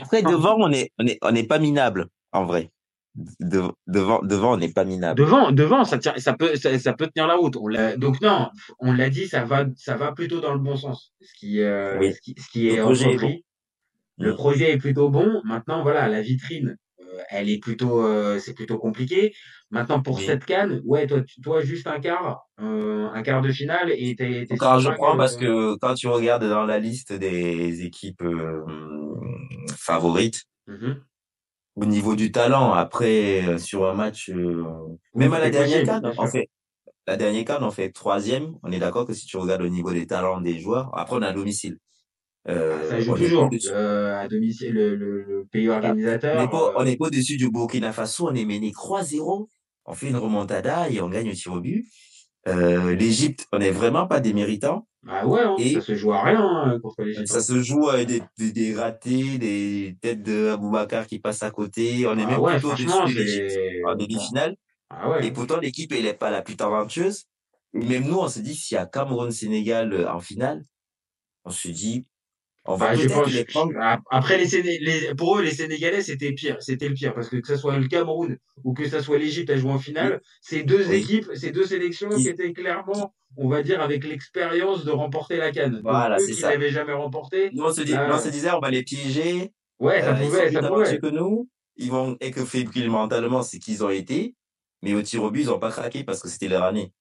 Après, devant, on est, on est, on n'est pas minable, en vrai. De- devant, devant, on n'est pas minable. Devant, devant, ça tient, ça peut, ça, ça peut tenir la route. On donc non, on l'a dit, ça va, ça va plutôt dans le bon sens. Ce qui, euh, Oui. ce qui, ce qui est projet est bon. Le Mm. projet est plutôt bon. Maintenant, voilà, la vitrine, euh, elle est plutôt, euh, c'est plutôt compliqué. Maintenant, pour Oui. cette canne, ouais, toi, tu- toi, juste un quart, un quart de finale et t'es, je que- parce que quand tu regardes dans la liste des équipes favorites, Mhm. au niveau du talent, après, euh, sur un match, euh, même à la dernière canne, sûr. fait, la dernière canne, on fait troisième. On est d'accord que si tu regardes au niveau des talents des joueurs, après, on est à domicile. Euh, Ça joue toujours. Euh, à domicile, le, le, le pays On organisateur. n'est pas, euh, on n'est pas au-dessus du Burkina Faso, on est mené 3-0. On fait une remontada et on gagne au tir au but. L'Égypte, on n'est vraiment pas des méritants. Bah ouais, hein, Et- ça se joue à rien hein, contre les Ça se joue avec des, des, des ratés, des têtes de Aboubacar qui passent à côté. On est Ah même ouais, plutôt en demi-finale. Ah ouais. Et pourtant, l'équipe, elle n'est pas la plus talentueuse. Même nous, on se dit, s'il y a Cameroun-Sénégal euh, en finale, on se dit, on Bah, je pense, les après, les, Séné- les- pour eux, les Sénégalais, c'était pire. C'était le pire. Parce que que ce soit le Cameroun ou que ce soit l'Égypte à jouer en finale, c'est deux Oui. équipes, c'est deux sélections qui étaient clairement, on va dire, avec l'expérience de remporter la canne. Voilà, c'est ça. l'avaient jamais remporté, Nous, on se, dit, nous, on se disait, on va les piéger. ouais, ça euh, ils sont pouvait, plus ça pouvait. que nous. Ils vont être fébriles mentalement, c'est qu'ils ont été. Mais au tir au but, ils n'ont pas craqué parce que c'était leur année.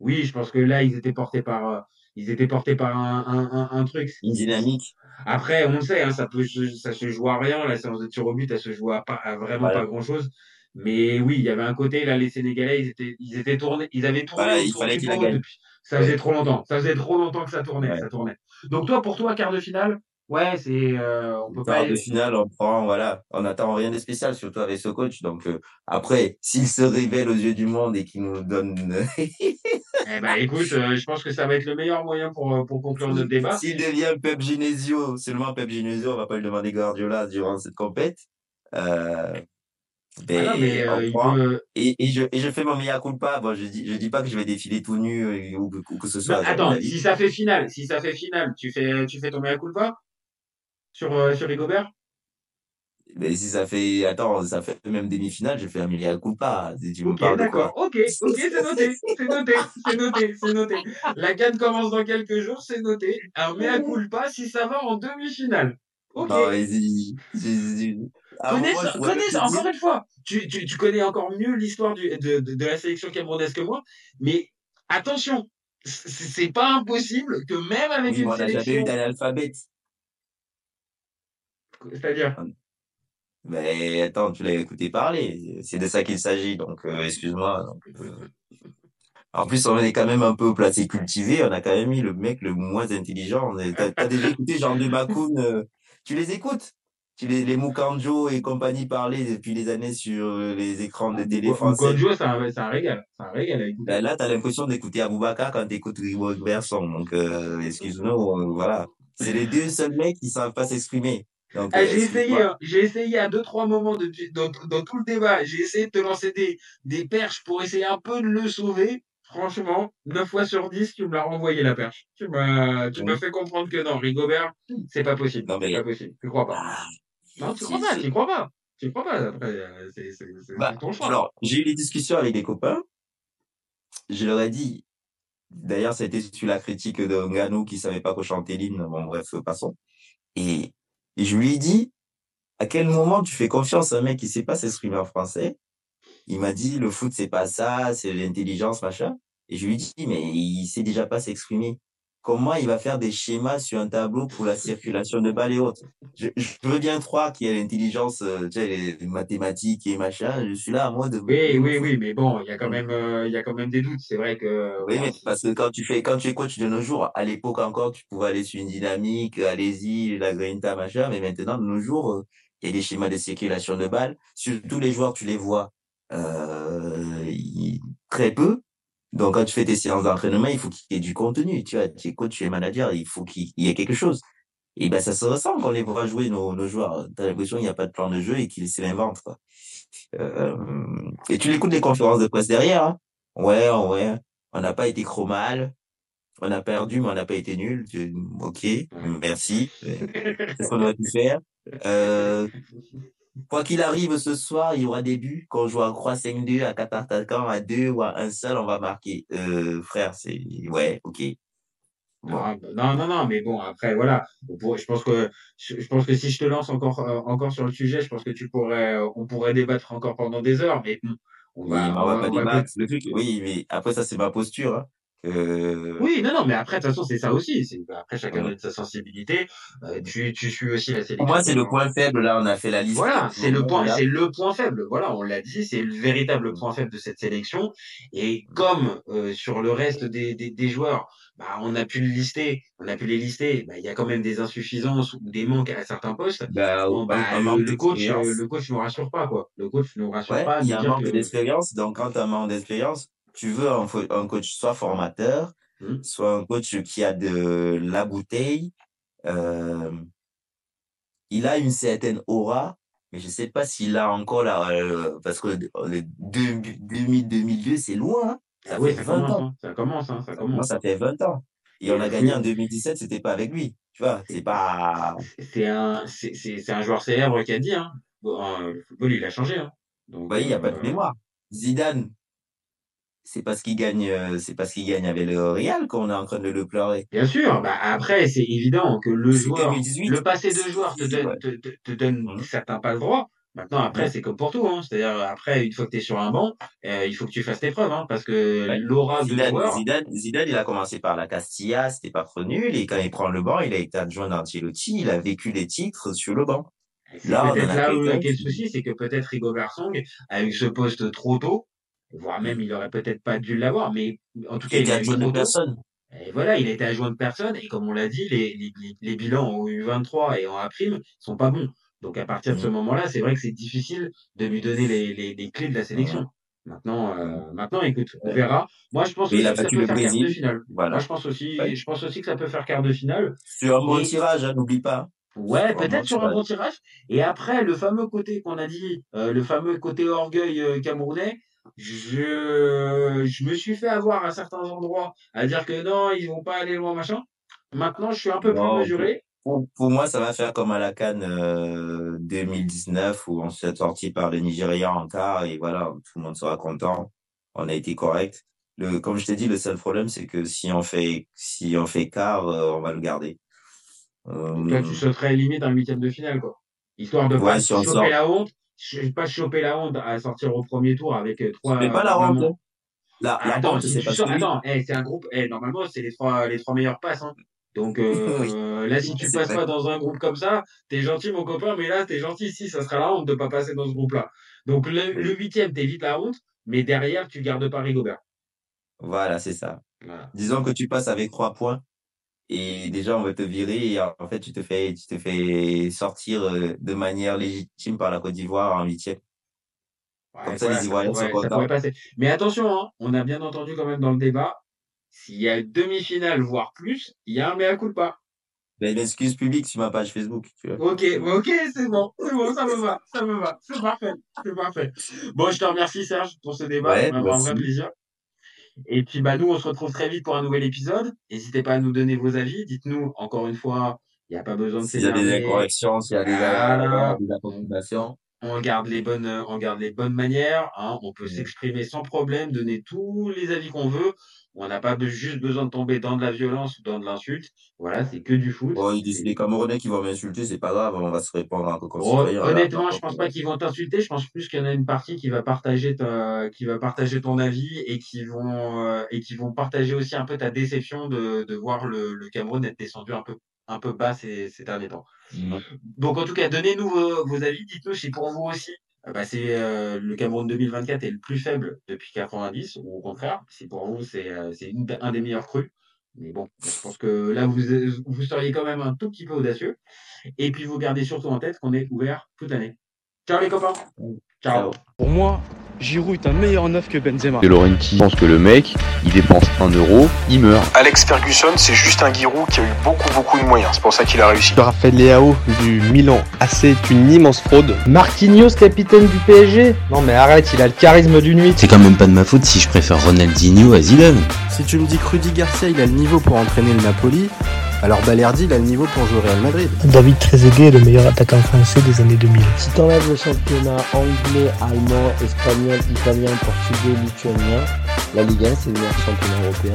Oui, je pense que là, ils étaient portés par, euh, ils étaient portés par un, un, un, un truc. Une dynamique. Après, on le sait, hein, ça peut, se- ça se joue à rien. La séance de tir au but, elle se joue à, pas, à vraiment Voilà. pas grand chose. Mais oui, il y avait un côté, là, les Sénégalais, ils étaient, ils étaient tournés, ils avaient tourné Voilà, il autour fallait du qu'ils la pot gagnent. depuis. Ça faisait trop longtemps. Ça faisait trop longtemps que ça tournait, Ouais. ça tournait. Donc toi, pour toi, quart de finale, ouais, c'est, euh, on peut pas. Quart de finale, on prend, voilà, on n'attend rien de spécial, surtout avec ce coach. Donc, euh, après, s'il se révèle aux yeux du monde et qu'il nous donne, Eh ben, écoute, euh, je pense que ça va être le meilleur moyen pour, euh, pour conclure notre débat. s'il devient Pep Genesio, seulement Pep Genesio, on va pas lui demander Guardiola durant cette compète. Euh, ben, Ah mais, euh, Et, et je, et je fais mon mea culpa. Bon, je dis, je dis pas que je vais défiler tout nu ou, ou que ce soit. Non, jamais attends, si ça fait finale, si ça fait finale, tu fais, tu fais ton mea culpa sur, euh, sur Rigobert? Mais si ça fait, attends, ça fait même demi-finale, je fais un mea culpa. Si tu me Ok, parles de quoi? d'accord. Ok, ok, c'est noté. C'est noté. C'est noté. C'est noté. La canne commence dans quelques jours, c'est noté. Un mea culpa si ça va en demi-finale. Ok. Non, vas-y. À un Connais, encore une fois, tu, tu, tu connais encore mieux l'histoire du- de, de, de la sélection camerounaise que moi, mais attention, c'est pas impossible que même avec Oui, une on n'a jamais eu sélection, d'analphabète. C'est-à-dire, Mais attends, tu l'as écouté parler. C'est de ça qu'il s'agit. Donc, euh, excuse-moi. Donc, euh, En plus, on est quand même un peu placé cultivé. On a quand même mis le mec le moins intelligent. T'as t'as déjà écouté Jean de Bakoun euh, Tu les écoutes? Tu les, les Mukanjo et compagnie parler depuis des années sur les écrans de télé français. Konjo, c'est un, un régal. C'est un régal à écouter. Ben là, t'as l'impression d'écouter Aboubacar quand t'écoutes Ribo Berson. Donc, euh, excuse-nous, voilà. C'est les deux seuls mecs qui savent pas s'exprimer. Donc, Ah, euh, j'ai essayé, hein. j'ai essayé à deux, trois moments depuis, dans, dans tout le débat. J'ai essayé de te lancer des, des perches pour essayer un peu de le sauver. Franchement, 9 fois sur 10, tu me l'as renvoyé la perche. Tu m'as, tu m'as fait comprendre que non, Rigobert, c'est pas possible. Non, mais- C'est pas possible. Tu crois pas. Ah, Non, tu crois pas, tu crois pas. Tu crois pas. Après, euh, c'est, Bah, c'est ton choix. alors, j'ai eu des discussions avec des copains. Je leur ai dit, d'ailleurs, été sur la critique de Nganou qui savait pas quoi chanter l'hymne. Bon, bref, passons. Et, et je lui ai dit, à quel moment tu fais confiance à un mec qui sait pas s'exprimer en français? Il m'a dit, le foot, c'est pas ça, c'est l'intelligence, machin. Et je lui ai dit, mais il sait déjà pas s'exprimer. Comment il va faire des schémas sur un tableau pour la circulation de balles et autres? Je, je veux bien croire qu'il y a l'intelligence, euh, tu sais, les mathématiques et machin. Je suis là à moi de... Oui, oui, oui, mais bon, il y a quand même, euh, il y a quand même des doutes. C'est vrai que, Oui, mais parce que quand tu fais, quand tu es coach de nos jours, à l'époque encore, tu pouvais aller sur une dynamique, allez-y, la grinta, machin, mais maintenant, de nos jours, euh, il y a des schémas de circulation de balles. Surtout les joueurs, tu les vois, euh, très peu. Donc, quand tu fais tes séances d'entraînement, il faut qu'il y ait du contenu. Tu vois, tu es coach, tu es manager, il faut qu'il y ait quelque chose. Et ben, ça se ressent quand on les voit jouer, nos, nos joueurs. T'as l'impression qu'il n'y a pas de plan de jeu et qu'ils se l'inventent, quoi. Euh, et tu l'écoutes les conférences de presse derrière, hein. Ouais, ouais, on n'a pas été chromal, on a perdu, mais on n'a pas été nul. Ok, merci. C'est ce qu'on aurait pu faire. Euh, quoi qu'il arrive ce soir, il y aura des buts. Quand on joue à croix 5-2, à 4 attaquants, à 2 ou à un seul, on va marquer. Euh, frère, c'est, ouais, ok. Bon. Ah, bah, Non, non, non, mais bon, après, voilà. Je pense que, je je pense que si je te lance encore, euh, encore sur le sujet, je pense que tu pourrais, euh, on pourrait débattre encore pendant des heures, mais bon, on Oui, va, mais on on va pas on va débattre. Le truc, oui, mais après ça, c'est ma posture, hein. Euh, Oui, non, non, mais après, de toute façon, c'est ça aussi. Après, chacun Ouais. a sa sensibilité. Euh, tu, tu suis aussi la sélection. Pour moi, c'est le point faible. Là, on a fait la liste. Voilà, c'est le point, c'est le point faible. Voilà, on l'a dit, c'est le véritable point faible de cette sélection. Et comme euh, sur le reste des, des, des joueurs, bah, on a pu le lister, on a pu les lister. Bah, il y a quand même des insuffisances ou des manques à certains postes. bah, Bon, bah, un le, coach, le coach nous rassure pas, quoi. Le coach nous rassure Ouais, pas. il y a un manque que- d'expérience. Donc, quand tu as un manque d'expérience, tu veux un, coach soit formateur, Hmm. soit un coach qui a de la bouteille. Euh, il a une certaine aura, mais je sais pas s'il a encore la, euh, parce que le 2000-2002, c'est loin. hein. Ah oui, fait ça 20 commence, ans. hein. ça commence, hein, ça commence. ça fait 20 ans. Et on a gagné en 2017, c'était pas avec lui. Tu vois, c'est pas. C'est un, c'est, un joueur célèbre qui a dit, hein. Bon, euh, le football, il a changé, hein. Donc, Bah, il n'y a pas de mémoire. Zidane, c'est parce qu'il gagne, euh, c'est parce qu'il gagne avec le Real qu'on est en train de le pleurer. Bien sûr, bah après, c'est évident que le joueur, 2018. le passé de joueur te donne, ouais. te, te, te donne Mhm. certains pas le droit. Maintenant, après, Ouais. c'est comme pour tout, hein. C'est-à-dire, après, une fois que tu es sur un banc, euh, il faut que tu fasses tes preuves, hein, parce que Ouais. l'aura de Zidane, joueur, Zidane, Zidane, il a commencé par la Castilla, c'était pas trop nul, et quand il prend le banc, il a été adjoint d'Ancelotti, il a vécu les titres sur le banc. Là, peut-être a là où quelqu'un quel qui- souci, c'est que peut-être Rigobert Song a eu ce poste trop tôt, voire même il aurait peut-être pas dû l'avoir, mais en tout cas, Il a adjoint de personne. Et voilà, il a été adjoint de personne, et comme on l'a dit, les, les, bilans en U23 et en A' sont pas bons. Donc à partir de ce Mhm. moment-là, c'est vrai que c'est difficile de lui donner les, les, clés de la sélection. Maintenant, euh, maintenant, écoute, on verra. Moi, je pense Mais il aussi a que ça battu peut le faire quart de finale. Voilà. Moi, je pense aussi, Ouais. je pense aussi que ça peut faire quart de finale. Sur un bon Et- tirage, hein, n'oublie pas. Ouais, peut-être sur un bon tirage. Et après, le fameux côté qu'on a dit, euh, le fameux côté orgueil euh, camerounais, je, je me suis fait avoir à certains endroits à dire que non, ils vont pas aller loin, machin. Maintenant, je suis un peu plus mesuré. Pour, pour moi, ça va faire comme à la Cannes euh, 2019 où on s'est sorti par le Nigeria en quart et voilà, tout le monde sera content. On a été correct. Le, comme je t'ai dit, le seul problème, c'est que si on fait, si on fait quart, euh, on va le garder. Euh, Toi, tu sauterais limite un huitième de finale, quoi. Histoire de Ouais, pas si on sort. la honte, ch- pas choper la honte à sortir au premier tour avec euh, trois. mais pas la honte. vraiment- hein. La, la Attends, honte, c'est parce sors, attends, eh, c'est un groupe, eh, normalement, c'est les trois, les trois meilleures passes, hein. Donc, euh, là, si tu passes vrai. pas dans un groupe comme ça, t'es gentil, mon copain, mais là, t'es gentil, si, ça sera la honte de pas passer dans ce groupe-là. Donc, le, le huitième, t'évites la honte, mais derrière, tu gardes pas Rigobert. Voilà, c'est ça. Voilà. Disons que tu passes avec trois points et déjà on va te virer et en fait tu te fais tu te fais sortir euh, de manière légitime par la Côte d'Ivoire en huitième. Ouais, Comme ça, voilà, les Ivoiriens sont ça contents. Mais attention, hein, on a bien entendu quand même dans le débat, s'il y a une demi-finale, voire plus, il y a un mea culpa. Mais une excuse publique sur ma page Facebook, tu vois. Ok, ok, c'est bon, c'est bon, ça me va, ça me va, c'est parfait, c'est parfait. Bon, je te remercie Serge pour ce débat, Ouais, vraiment un vrai plaisir. Et puis bah nous, on se retrouve très vite pour un nouvel épisode. N'hésitez pas à nous donner vos avis. Dites-nous encore une fois, il n'y a pas besoin de S'il y a des s'énerver. incorrections, s'il y a des Voilà. erreurs, des approximations. On garde les bonnes, on garde les bonnes manières. Hein. On peut s'exprimer sans problème, donner tous les avis qu'on veut. On n'a pas juste besoin de tomber dans de la violence ou dans de l'insulte. Voilà, c'est que du foot. Des Camerounais qui vont m'insulter, c'est pas grave, on va se répondre en Oh, concitoyen. honnêtement, je pense pas qu'ils vont t'insulter. Je pense plus qu'il y en a une partie qui va partager ta, qui va partager ton avis et qui vont euh, et qui vont partager aussi un peu ta déception de, de voir le, le Cameroun être descendu un peu un peu bas ces, ces derniers temps. Donc en tout cas, donnez-nous vos, vos avis. Dites-nous si pour vous aussi, bah, c'est euh, le Cameroun 2024 est le plus faible depuis 90 ou au contraire, si pour vous c'est euh, un des meilleurs crus. Mais bon, je pense que là vous vous seriez quand même un tout petit peu audacieux. Et puis vous gardez surtout en tête qu'on est ouvert toute l'année. Ciao les copains. Ciao. Pour moi, Giroud est un meilleur neuf que Benzema. De Laurenti pense que le mec, il dépense 1 euro, il meurt. Alex Ferguson, c'est juste un Giroud qui a eu beaucoup beaucoup de moyens. C'est pour ça qu'il a réussi. Raphaël Leao du Milan AC est une immense fraude. Marquinhos, capitaine du PSG Non mais arrête, il a le charisme d'une nuit. C'est quand même pas de ma faute si je préfère Ronaldinho à Zidane. Si tu me dis que Rudy Garcia il a le niveau pour entraîner le Napoli, alors Balerdi il a le niveau pour jouer au Real Madrid. David Trezeguet est le meilleur attaquant français des années 2000. Si t'enlèves le championnat anglais, espagnol, italien, portugais, lituanien, la Ligue 1 c'est le meilleur championnat européen.